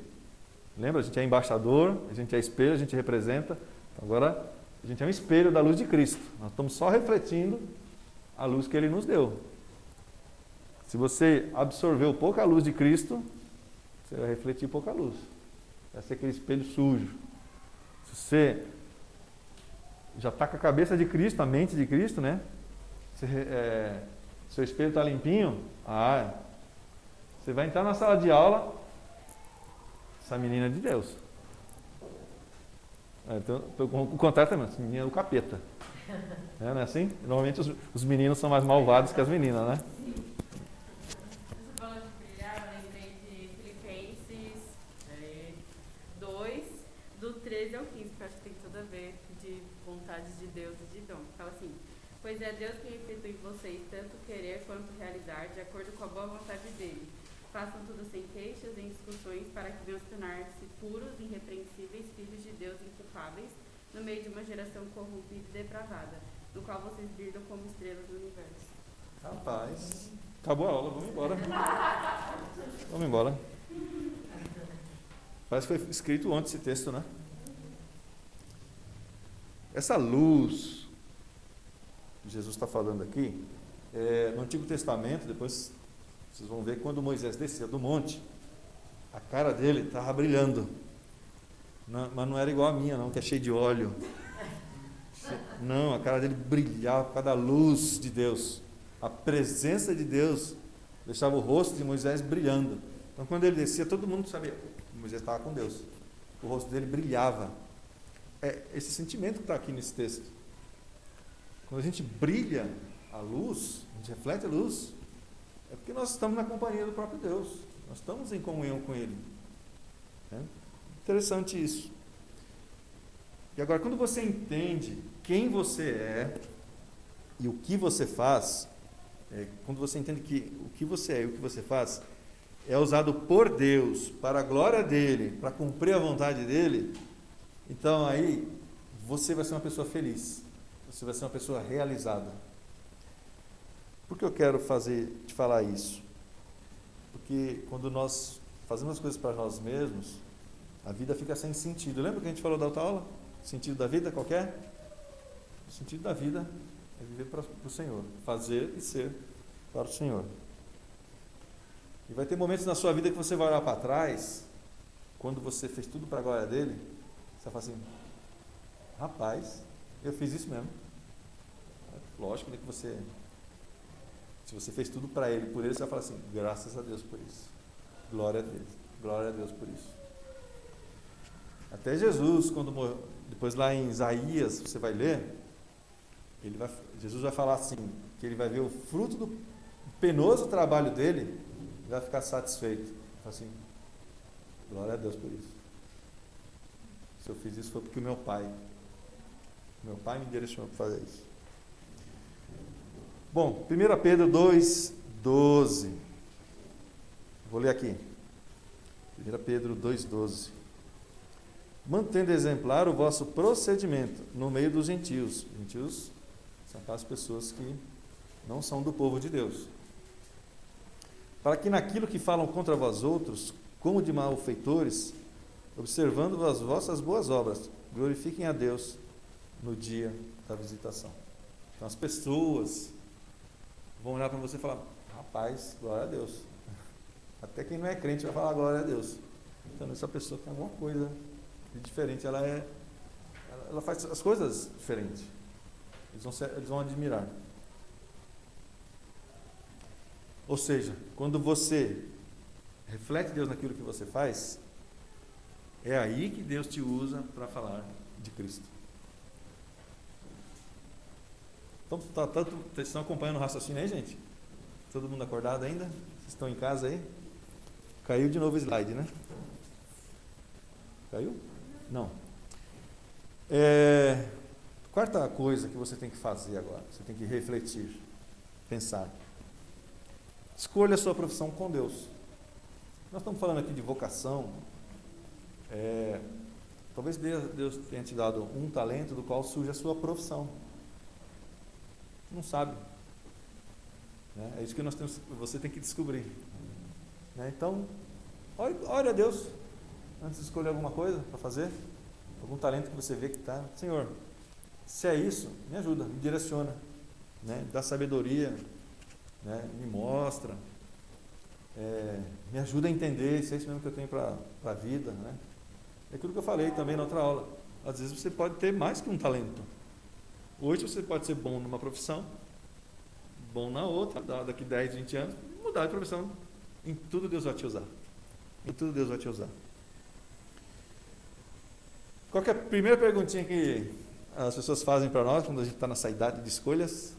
Lembra? A gente é embaixador, a gente é espelho, a gente representa. Então, agora a gente é um espelho da luz de Cristo. Nós estamos só refletindo a luz que Ele nos deu. Se você absorveu pouca luz de Cristo, você vai refletir pouca luz. Vai ser aquele espelho sujo. Você já está com a cabeça de Cristo, a mente de Cristo, né? Você, é, seu espelho está limpinho, ah, você vai entrar na sala de aula, essa menina é de Deus. É, então, o contrário também, essa menina é do capeta. É, não é assim? Normalmente os, os meninos são mais malvados que as meninas, né? Pois é Deus que efetua em vocês tanto querer quanto realizar, de acordo com a boa vontade dele. Façam tudo sem queixas, em discussões, para que venham tornar-se puros, irrepreensíveis, filhos de Deus inculpáveis, no meio de uma geração corrompida e depravada, no qual vocês brilham como estrelas do universo. Rapaz, acabou a aula, vamos embora. vamos embora. Parece que foi escrito ontem esse texto, né? Essa luz Jesus está falando aqui, é, no Antigo Testamento, depois vocês vão ver quando Moisés descia do monte, a cara dele estava brilhando. Não, mas não era igual a minha, não, que é cheio de óleo. Não, a cara dele brilhava por causa da luz de Deus. A presença de Deus deixava o rosto de Moisés brilhando. Então, quando ele descia, todo mundo sabia que Moisés estava com Deus. O rosto dele brilhava. É esse sentimento que está aqui nesse texto. Quando a gente brilha a luz, a gente reflete a luz, é porque nós estamos na companhia do próprio Deus. Nós estamos em comunhão com Ele. É interessante isso. E agora, quando você entende quem você é e o que você faz, é, quando você entende que o que você é e o que você faz é usado por Deus para a glória dele, para cumprir a vontade dele, então aí você vai ser uma pessoa feliz. Você vai ser uma pessoa realizada. Por que eu quero fazer, te falar isso? Porque quando nós fazemos as coisas para nós mesmos, a vida fica sem sentido. Lembra que a gente falou da outra aula? Sentido da vida qualquer? O sentido da vida é viver para o Senhor, fazer e ser para o Senhor. E vai ter momentos na sua vida que você vai olhar para trás, quando você fez tudo para a glória dele, você vai falar assim: rapaz, eu fiz isso mesmo. Lógico né, que você, se você fez tudo para Ele, por Ele, você vai falar assim: graças a Deus por isso. Glória a Deus. Glória a Deus por isso. Até Jesus, quando depois lá em Isaías, você vai ler, ele vai, Jesus vai falar assim, que ele vai ver o fruto do penoso trabalho dele e vai ficar satisfeito. Assim, glória a Deus por isso. Se eu fiz isso foi porque o meu pai meu pai me direcionou para fazer isso. Bom, 1 Pedro 2, 12. Vou ler aqui. 1 Pedro 2, 12. Mantendo exemplar o vosso procedimento no meio dos gentios. Gentios são aquelas pessoas que não são do povo de Deus. Para que naquilo que falam contra vós outros, como de malfeitores, observando as vossas boas obras, glorifiquem a Deus no dia da visitação. Então as pessoas vão olhar para você e falar: rapaz, glória a Deus. Até quem não é crente vai falar glória a Deus. Então essa pessoa tem alguma coisa de diferente, ela é. Ela faz as coisas diferentes. Eles vão, eles vão admirar. Ou seja, quando você reflete Deus naquilo que você faz, é aí que Deus te usa para falar de Cristo. Então, tá, tá, vocês estão acompanhando o raciocínio aí, gente? Todo mundo acordado ainda? Vocês estão em casa aí? Caiu de novo o slide, né? Caiu? Não. É, quarta coisa que você tem que fazer agora, você tem que refletir, pensar. Escolha a sua profissão com Deus. Nós estamos falando aqui de vocação, é, talvez Deus tenha te dado um talento do qual surge a sua profissão. Não sabe. Né? É isso que nós temos, você tem que descobrir. Né? Então, ore a Deus antes de escolher alguma coisa para fazer, algum talento que você vê que está. Senhor, se é isso, me ajuda, me direciona, né? dá sabedoria, né? me mostra, é, me ajuda a entender se é isso mesmo que eu tenho para a vida. Né? É aquilo que eu falei também na outra aula. Às vezes você pode ter mais que um talento. Hoje você pode ser bom numa profissão, bom na outra, daqui 10, 20 anos, mudar de profissão. Em tudo Deus vai te usar. Em tudo Deus vai te usar. Qual é a primeira perguntinha que as pessoas fazem para nós quando a gente está nessa idade de escolhas?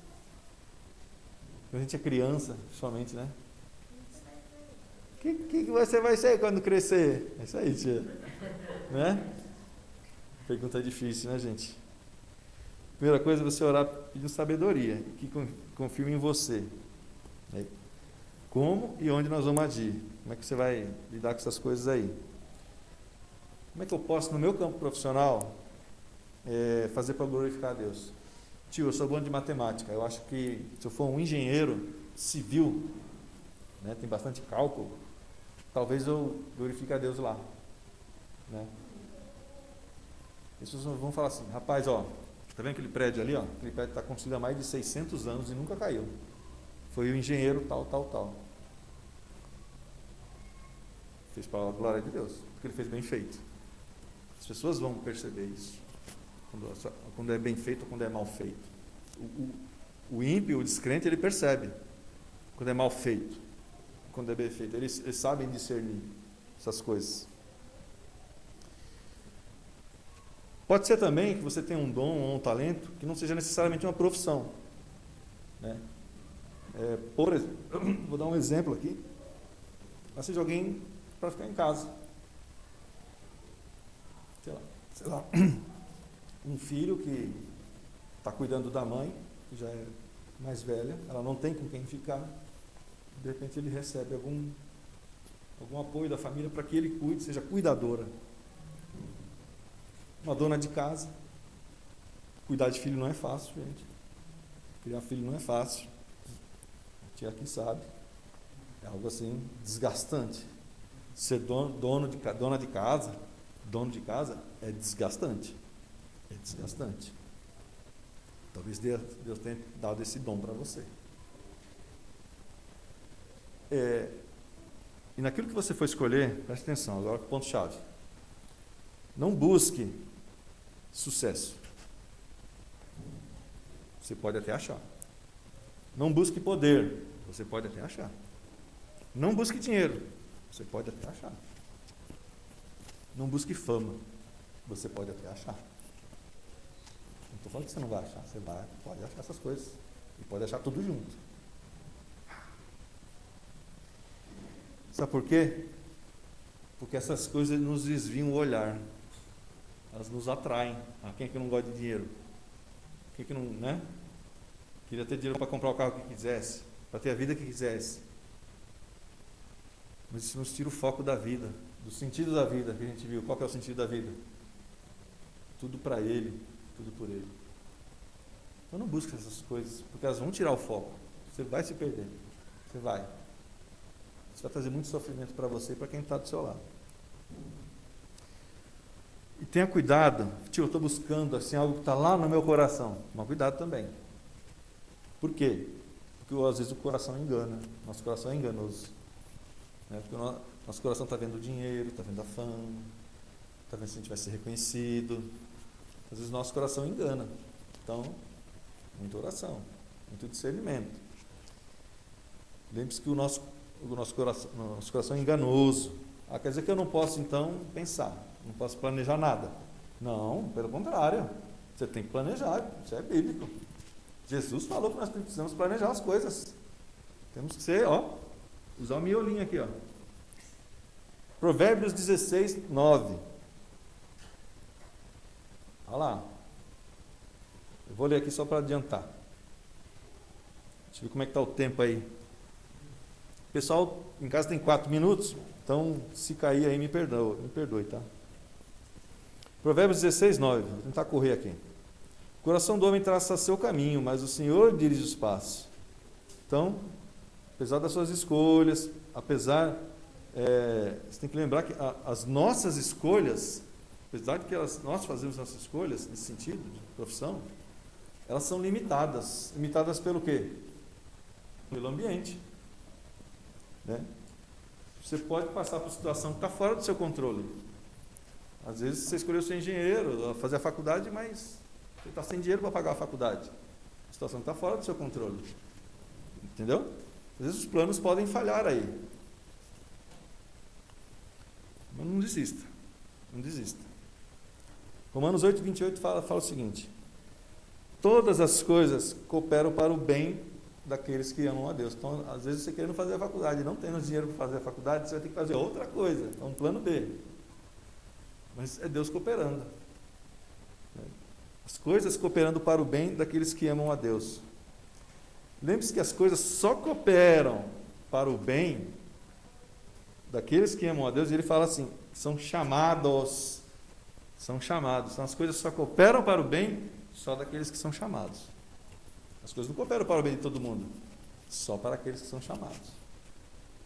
Quando a gente é criança, principalmente, né? O que, que, você vai ser quando crescer? É isso aí, tia. Né? Pergunta difícil, né, gente? Primeira coisa é você orar pedindo sabedoria, que confirme em você. Como e onde nós vamos agir. Como é que você vai lidar com essas coisas aí? Como é que eu posso, no meu campo profissional, é, fazer para glorificar a Deus? Tio, eu sou bom de matemática. Eu acho que se eu for um engenheiro civil, né, tem bastante cálculo, talvez eu glorifique a Deus lá. Né? As pessoas vão falar assim, rapaz, ó, tá vendo aquele prédio ali, ó? Aquele prédio está construído há mais de 600 anos e nunca caiu. Foi o engenheiro tal, tal, tal. Fez para a glória de Deus, porque ele fez bem feito. As pessoas vão perceber isso. Quando, quando é bem feito ou quando é mal feito. O, o, o ímpio, o descrente, ele percebe quando é mal feito, quando é bem feito. Eles, eles sabem discernir essas coisas. Pode ser também que você tenha um dom ou um talento que não seja necessariamente uma profissão. Né? É, por exemplo, vou dar um exemplo aqui. Mas seja alguém para ficar em casa sei lá, sei lá, um filho que está cuidando da mãe, que já é mais velha, ela não tem com quem ficar, de repente ele recebe algum, algum apoio da família para que ele cuide, seja cuidadora. Uma dona de casa. Cuidar de filho não é fácil, gente. Criar filho não é fácil. A tia aqui sabe. É algo assim desgastante. Ser dono, dono de, dona de casa, dono de casa é desgastante. É desgastante. Talvez Deus, Deus tenha dado esse dom para você. É, e naquilo que você for escolher, preste atenção, agora o ponto-chave. Não busque sucesso. Você pode até achar. Não busque poder. Você pode até achar. Não busque dinheiro. Você pode até achar. Não busque fama. Você pode até achar. Não estou falando que você não vai achar. Você vai, pode achar essas coisas. E pode achar tudo junto. Sabe por quê? Porque essas coisas nos desviam o olhar. Elas nos atraem. Ah, quem é que não gosta de dinheiro? Quem é que não, né? Queria ter dinheiro para comprar o carro que quisesse, para ter a vida que quisesse. Mas isso nos tira o foco da vida do sentido da vida que a gente viu. Qual é o sentido da vida? Tudo para Ele, tudo por Ele. Então não busque essas coisas, porque elas vão tirar o foco. Você vai se perder. Você vai. Isso vai trazer muito sofrimento para você e para quem está do seu lado. E tenha cuidado, tio, eu estou buscando assim algo que está lá no meu coração. Mas cuidado também. Por quê? Porque às vezes o coração engana. Nosso coração é enganoso. Né? Porque nosso coração está vendo o dinheiro, está vendo a fama, está vendo se a gente vai ser reconhecido. Às vezes nosso coração engana. Então, muita oração, muito discernimento. Lembre-se que o nosso, o nosso, coração, nosso coração é enganoso. Ah, quer dizer que eu não posso, então, pensar, não posso planejar nada. Não, pelo contrário. Você tem que planejar, isso é bíblico. Jesus falou que nós precisamos planejar as coisas. Temos que ser, ó, usar o miolinho aqui, ó. Provérbios 16, 9. Olha lá. Eu vou ler aqui só para adiantar. Deixa eu ver como é que está o tempo aí. Pessoal em casa tem quatro minutos, então se cair aí me perdoe, me perdoe, tá? Provérbios 16, 9. Vou tentar correr aqui. O coração do homem traça seu caminho, mas o Senhor dirige os passos. Então, apesar das suas escolhas, apesar. É, você tem que lembrar que a, as nossas escolhas, apesar de que elas, nós fazemos nossas escolhas nesse sentido, de profissão, elas são limitadas. Limitadas pelo quê? Pelo ambiente. Né? Você pode passar por situação que está fora do seu controle. Às vezes você escolheu ser engenheiro, fazer a faculdade, mas você está sem dinheiro para pagar a faculdade. A situação está fora do seu controle. Entendeu? Às vezes os planos podem falhar aí. Mas não desista. Não desista. Romanos 8, 28 fala, fala o seguinte: Todas as coisas cooperam para o bem daqueles que amam a Deus. Então, às vezes você querendo fazer a faculdade, não tendo dinheiro para fazer a faculdade, você vai ter que fazer outra coisa, é um plano B. Mas é Deus cooperando. As coisas cooperando para o bem daqueles que amam a Deus. Lembre-se que as coisas só cooperam para o bem daqueles que amam a Deus, e ele fala assim: são chamados. São chamados. Então as coisas só cooperam para o bem só daqueles que são chamados. As coisas não cooperam para o bem de todo mundo, só para aqueles que são chamados.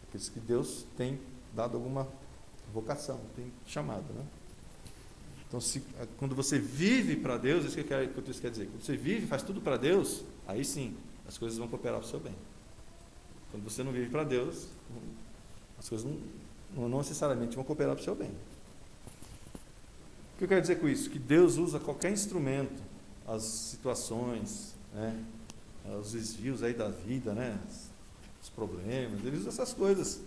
Aqueles que Deus tem dado alguma vocação, tem chamado. Né? Então, se, quando você vive para Deus, isso que, quer, que isso quer dizer. Quando você vive, faz tudo para Deus, aí sim, as coisas vão cooperar para o seu bem. Quando você não vive para Deus, as coisas não, não necessariamente vão cooperar para o seu bem. O que eu quero dizer com isso? Que Deus usa qualquer instrumento, as situações, né, os desvios aí da vida, né, os problemas, ele usa essas coisas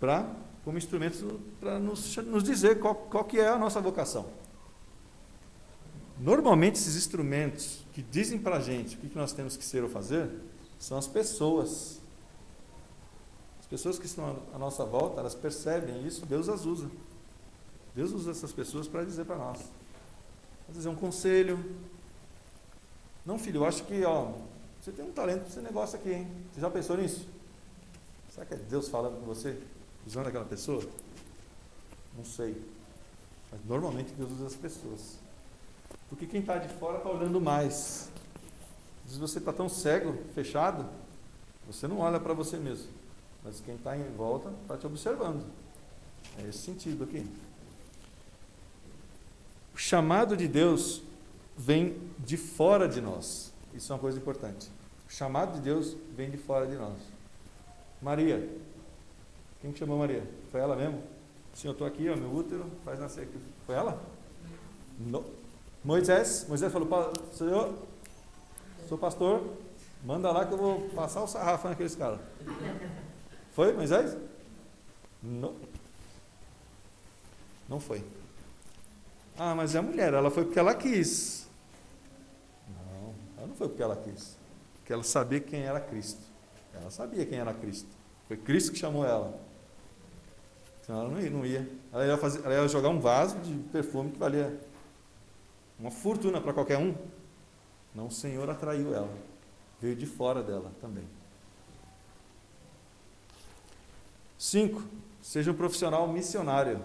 para como instrumento para nos, nos dizer qual, qual que é a nossa vocação. Normalmente esses instrumentos que dizem para a gente o que nós temos que ser ou fazer são as pessoas. As pessoas que estão à nossa volta, elas percebem isso, Deus as usa. Deus usa essas pessoas para dizer para nós. Para dizer um conselho. Não, filho, eu acho que ó, você tem um talento para esse negócio aqui, hein? Você já pensou nisso? Será que é Deus falando com você? Usando aquela pessoa? Não sei. Mas normalmente Deus usa as pessoas. Porque quem está de fora está olhando mais. Às vezes você está tão cego, fechado, você não olha para você mesmo. Mas quem está em volta está te observando. É esse sentido aqui. O chamado de Deus vem de fora de nós. Isso é uma coisa importante. O chamado de Deus vem de fora de nós. Maria. Quem que chamou Maria? Foi ela mesmo? Senhor, eu estou aqui, ó, meu útero, faz nascer aqui. Foi ela? Não. Moisés, Moisés falou, Senhor, sou pastor, manda lá que eu vou passar o sarrafo naqueles caras. Foi, Moisés? Não. Não foi. Ah, mas é a mulher, ela foi porque ela quis. Não, ela não foi porque ela quis. Porque ela sabia quem era Cristo. Ela sabia quem era Cristo. Foi Cristo que chamou ela. Senão ela não ia. Não ia. Ela, ia fazer, ela ia jogar um vaso de perfume que valia uma fortuna para qualquer um. Não, o Senhor atraiu ela. Veio de fora dela também. Cinco, seja um profissional missionário.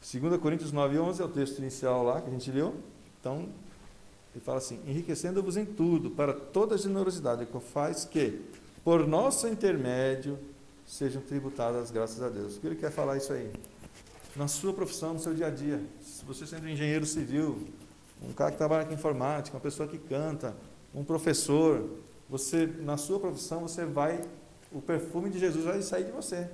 2 Coríntios 9, 11 é o texto inicial lá que a gente leu. Então, ele fala assim: enriquecendo-vos em tudo, para toda generosidade, que faz que, por nosso intermédio, sejam tributadas as graças a Deus. O que ele quer falar isso aí? Na sua profissão, no seu dia a dia. Se você sendo um engenheiro civil, um cara que trabalha com informática, uma pessoa que canta, um professor, você na sua profissão você vai o perfume de Jesus vai sair de você.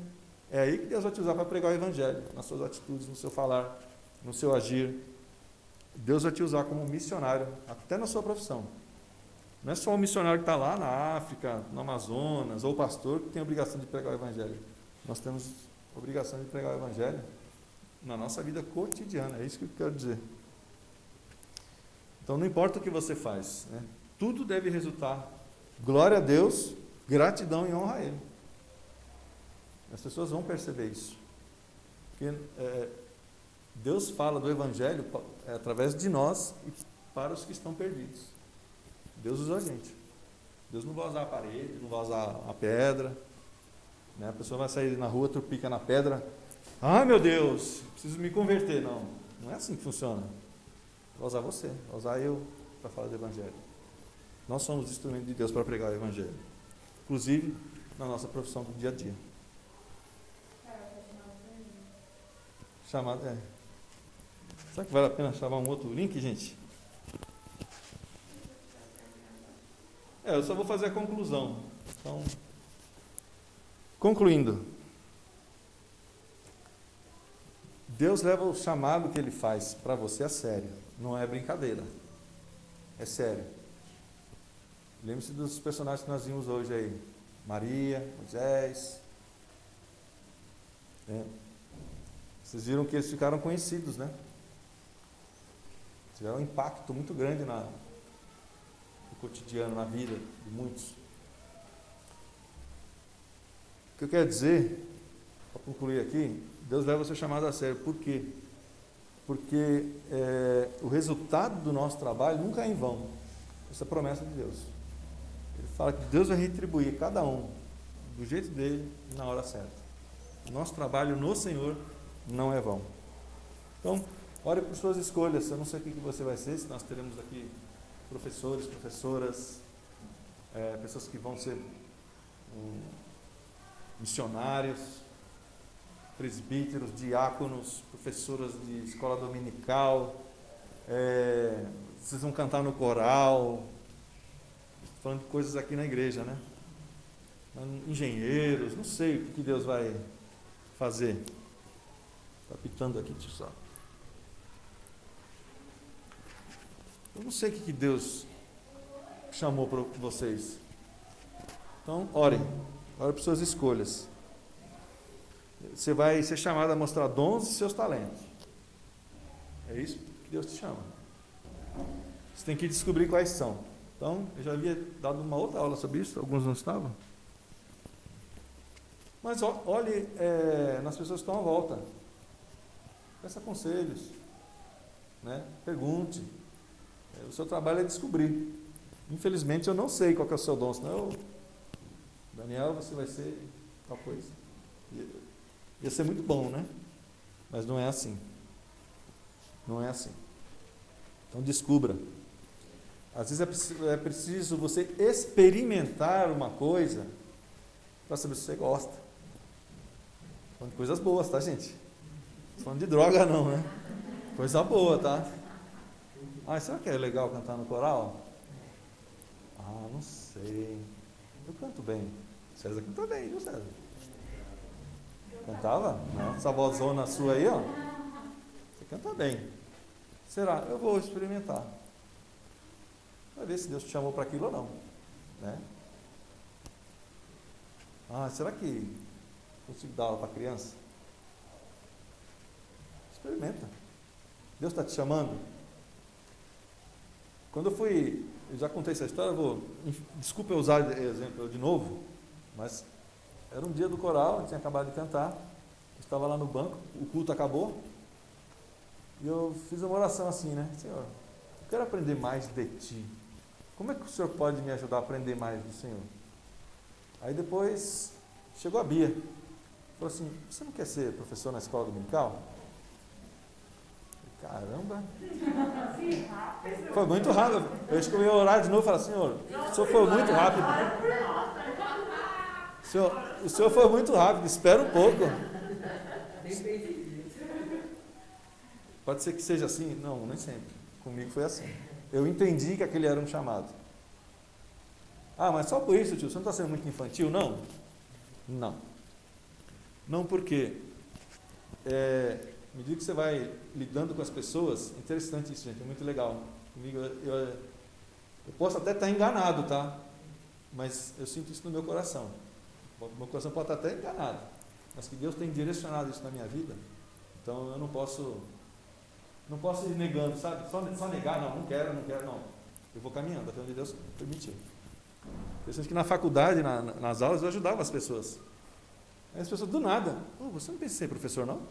É aí que Deus vai te usar para pregar o Evangelho, nas suas atitudes, no seu falar, no seu agir. Deus vai te usar como missionário, até na sua profissão. Não é só o missionário que está lá na África, no Amazonas, ou o pastor que tem a obrigação de pregar o Evangelho. Nós temos a obrigação de pregar o Evangelho na nossa vida cotidiana, é isso que eu quero dizer. Então não importa o que você faz, né? tudo deve resultar glória a Deus, gratidão e honra a Ele. As pessoas vão perceber isso. Porque é, Deus fala do Evangelho é, através de nós e para os que estão perdidos. Deus usa a gente. Deus não vai usar a parede, não vai usar a pedra. Né? A pessoa vai sair na rua, tropica na pedra. Ah, meu Deus, preciso me converter. Não, não é assim que funciona. Vai usar você, vai usar eu para falar do Evangelho. Nós somos instrumentos de Deus para pregar o Evangelho. Inclusive na nossa profissão do dia a dia. Chamado, é. Será que vale a pena chamar um outro link, gente? É, eu só vou fazer a conclusão. Então, concluindo. Deus leva o chamado que ele faz para você a sério. Não é brincadeira. É sério. Lembre-se dos personagens que nós vimos hoje aí. Maria, Moisés. É. Vocês viram que eles ficaram conhecidos, né? Tiveram um impacto muito grande na, no cotidiano, na vida de muitos. O que eu quero dizer, para concluir aqui, Deus leva o seu chamado a sério. Por quê? Porque é, o resultado do nosso trabalho nunca é em vão. Essa é a promessa de Deus. Ele fala que Deus vai retribuir cada um do jeito dele na hora certa. O nosso trabalho no Senhor não é vão. Então, ore por suas escolhas. Eu não sei o que você vai ser, se nós teremos aqui professores, professoras, é, pessoas que vão ser um, missionários, presbíteros, diáconos, professoras de escola dominical, é, vocês vão cantar no coral, falando de coisas aqui na igreja, né? Engenheiros, não sei o que Deus vai fazer. Está pitando aqui, tio só. Eu não sei o que Deus chamou para vocês. Então, orem. Ore por suas escolhas. Você vai ser chamado a mostrar dons e seus talentos. É isso que Deus te chama. Você tem que descobrir quais são. Então, eu já havia dado uma outra aula sobre isso, alguns não estavam. Mas olhe é, nas pessoas que estão à volta. Peça conselhos. Né? Pergunte. É, o seu trabalho é descobrir. Infelizmente eu não sei qual é o seu dom, senão eu, Daniel, você vai ser tal coisa. Ia ser muito bom, né? Mas não é assim. Não é assim. Então descubra. Às vezes é, é preciso você experimentar uma coisa para saber se você gosta. Falando de coisas boas, tá, gente? Falando de droga, não, né? Coisa boa, tá? Ah, será que é legal cantar no coral? Ah, não sei. Eu canto bem. César canta bem, viu, César? Cantava? Não. Essa vozona sua aí, ó. Você canta bem. Será? Eu vou experimentar. Vai ver se Deus te chamou para aquilo ou não. Né? Ah, será que consigo dar aula para criança? Experimenta. Deus está te chamando. Quando eu fui, eu já contei essa história, vou, desculpa eu usar exemplo de novo, mas era um dia do coral, eu tinha acabado de cantar, estava lá no banco, o culto acabou, e eu fiz uma oração assim, né? Senhor, eu quero aprender mais de Ti. Como é que o Senhor pode me ajudar a aprender mais do Senhor? Aí depois chegou a Bia. Falou assim, você não quer ser professor na escola dominical? Caramba! Foi muito rápido. Eu acho que eu ia orar de novo e falar, Senhor, o Senhor foi muito rápido. Senhor, o senhor foi muito rápido, espera um pouco. Pode ser que seja assim? Não, nem sempre. Comigo foi assim. Eu entendi que aquele era um chamado. Ah, mas só por isso, tio, você não está sendo muito infantil? Não. Não. Não porque, é, medida que você vai lidando com as pessoas, interessante isso, gente, é muito legal. Comigo, eu, eu posso até estar enganado, tá? Mas eu sinto isso no meu coração. Meu coração pode estar até enganado, mas que Deus tem direcionado isso na minha vida, então eu não posso Não posso ir negando, sabe? Só, só negar, não, não quero, não quero, não. Eu vou caminhando até onde Deus permitiu. Interessante que na faculdade, na, nas aulas, eu ajudava as pessoas. Aí as pessoas, do nada, oh, você não pensa em ser professor, não?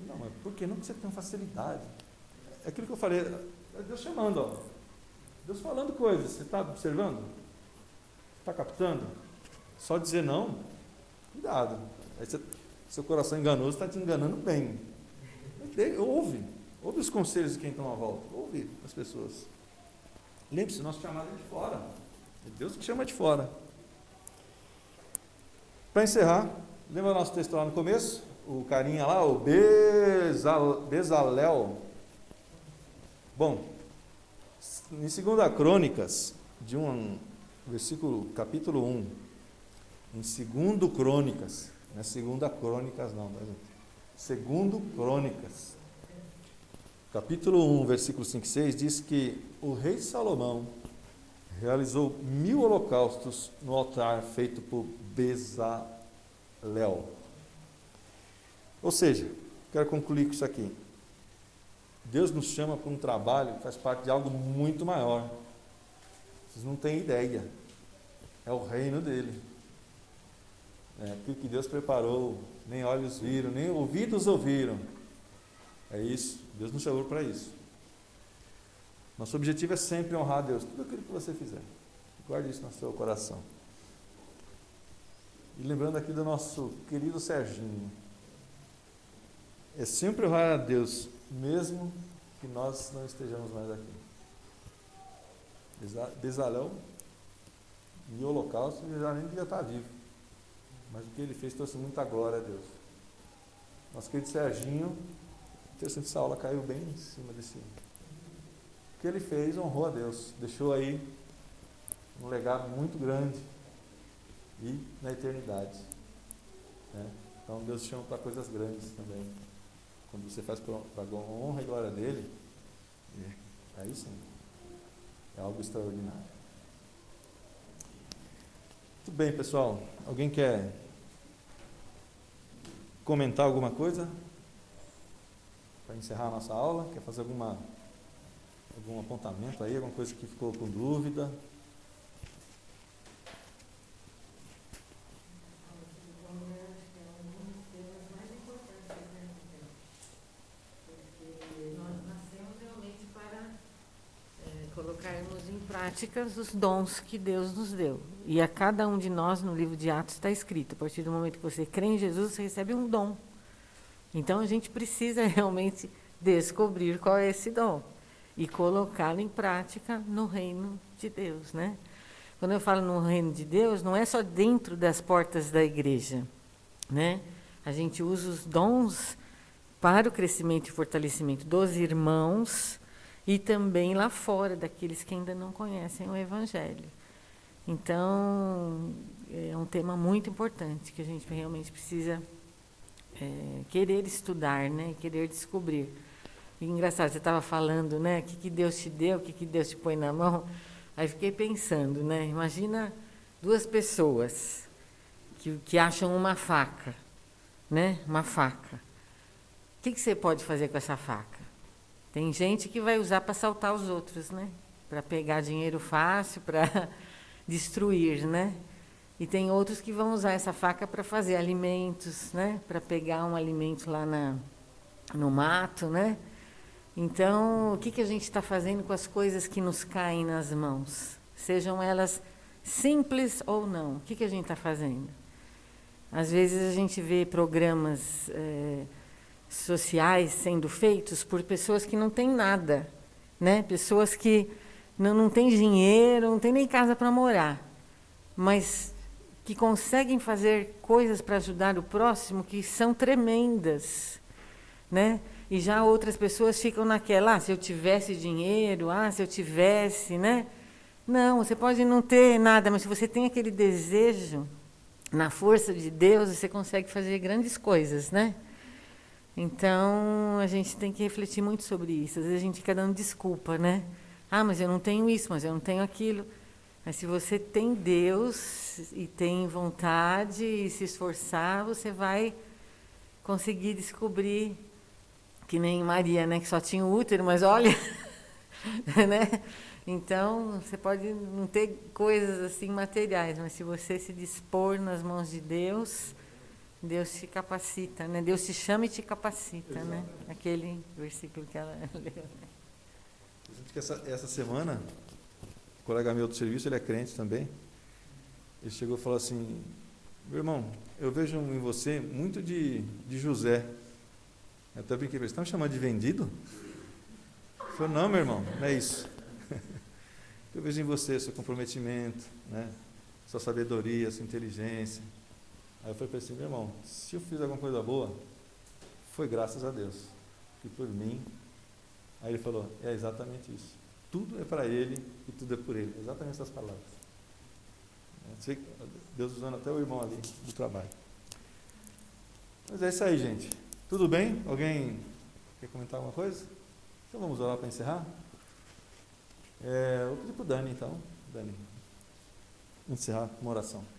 Não, mas por que não você tem facilidade? É aquilo que eu falei, é Deus chamando, ó. Deus falando coisas, você está observando? Está captando? Só dizer não, cuidado. Aí você, seu coração enganoso está te enganando bem. Ouve, ouve os conselhos de quem está à volta, ouve as pessoas. Lembre-se, nosso chamado é de fora. É Deus que chama de fora. Para encerrar, lembra nosso texto lá no começo? O carinha lá, o Bezal, Bezalel. Bom, em 2 Crônicas, de um versículo, capítulo 1, em 2 Crônicas, não é 2 Crônicas não, tá Segundo Crônicas, capítulo 1, versículo 5 e 6, diz que o rei Salomão realizou mil holocaustos no altar feito por Bezalel. Ou seja, quero concluir com isso aqui. Deus nos chama para um trabalho que faz parte de algo muito maior. Vocês não têm ideia. É o reino dele. É aquilo que Deus preparou, nem olhos viram, nem ouvidos ouviram. É isso. Deus nos chamou para isso. Nosso objetivo é sempre honrar a Deus, tudo aquilo que você fizer. Guarde isso no seu coração. E lembrando aqui do nosso querido Serginho. É sempre honrar a Deus, mesmo que nós não estejamos mais aqui. Bezalel, em holocausto, ele já nem devia estar vivo. Mas o que ele fez trouxe muita glória a Deus. Nosso querido Serginho Interessante, essa aula caiu bem em cima desse. O que ele fez honrou a Deus, deixou aí um legado muito grande e na eternidade. Né? Então Deus chama para coisas grandes também. Quando você faz para a honra e glória dele, é, aí sim, é algo extraordinário. Muito bem, pessoal. Alguém quer comentar alguma coisa? para encerrar a nossa aula? Quer fazer alguma, algum apontamento aí, alguma coisa que ficou com dúvida? Práticas os dons que Deus nos deu. E a cada um de nós, no livro de Atos, está escrito: a partir do momento que você crê em Jesus, você recebe um dom. Então a gente precisa realmente descobrir qual é esse dom e colocá-lo em prática no reino de Deus, né? Quando eu falo no reino de Deus, não é só dentro das portas da igreja, né? A gente usa os dons para o crescimento e fortalecimento dos irmãos e também lá fora daqueles que ainda não conhecem o evangelho. Então, é um tema muito importante que a gente realmente precisa é, querer estudar, né? Querer descobrir. E, engraçado, você estava falando, né? O que, que Deus te deu, o que, que Deus te põe na mão. Aí fiquei pensando, né? Imagina duas pessoas que, que acham uma faca, né? Uma faca. O que, que você pode fazer com essa faca? Tem gente que vai usar para assaltar os outros, né? Para pegar dinheiro fácil, para destruir, né? E tem outros que vão usar essa faca para fazer alimentos, né? Para pegar um alimento lá na, no mato, né? Então, o que, que a gente está fazendo com as coisas que nos caem nas mãos? Sejam elas simples ou não. O que, que a gente está fazendo? Às vezes a gente vê programas é, sociais sendo feitos por pessoas que não têm nada, né? Pessoas que não, não têm dinheiro, não têm nem casa para morar, mas que conseguem fazer coisas para ajudar o próximo que são tremendas, né? E já outras pessoas ficam naquela, ah, se eu tivesse dinheiro, ah, se eu tivesse, né? Não, você pode não ter nada, mas se você tem aquele desejo, na força de Deus, você consegue fazer grandes coisas, né? Então, a gente tem que refletir muito sobre isso. Às vezes a gente fica dando desculpa, né? Ah, mas eu não tenho isso, mas eu não tenho aquilo. Mas se você tem Deus e tem vontade e se esforçar, você vai conseguir descobrir que nem Maria, né, que só tinha o útero, mas olha, né? Então, você pode não ter coisas assim materiais, mas se você se dispor nas mãos de Deus, Deus te capacita, né? Deus te chama e te capacita, né? Aquele versículo que ela leu. Né? Que essa, essa semana, um colega meu do serviço, ele é crente também, ele chegou e falou assim, meu irmão, eu vejo em você muito de, de José. Eu até brinquei, você está me chamando de vendido? Ele falou, não, meu irmão, não é isso. Eu vejo em você seu comprometimento, né? sua sabedoria, sua inteligência. Aí eu falei para ele assim, meu irmão, se eu fiz alguma coisa boa, foi graças a Deus. E por mim. Aí ele falou, é exatamente isso. Tudo é para ele e tudo é por ele. Exatamente essas palavras. Deus usando até o irmão ali do trabalho. Mas é isso aí, gente. Tudo bem? Alguém quer comentar alguma coisa? Então vamos orar para encerrar? É, vou pedir para o Dani, então. Dani, encerrar com uma oração.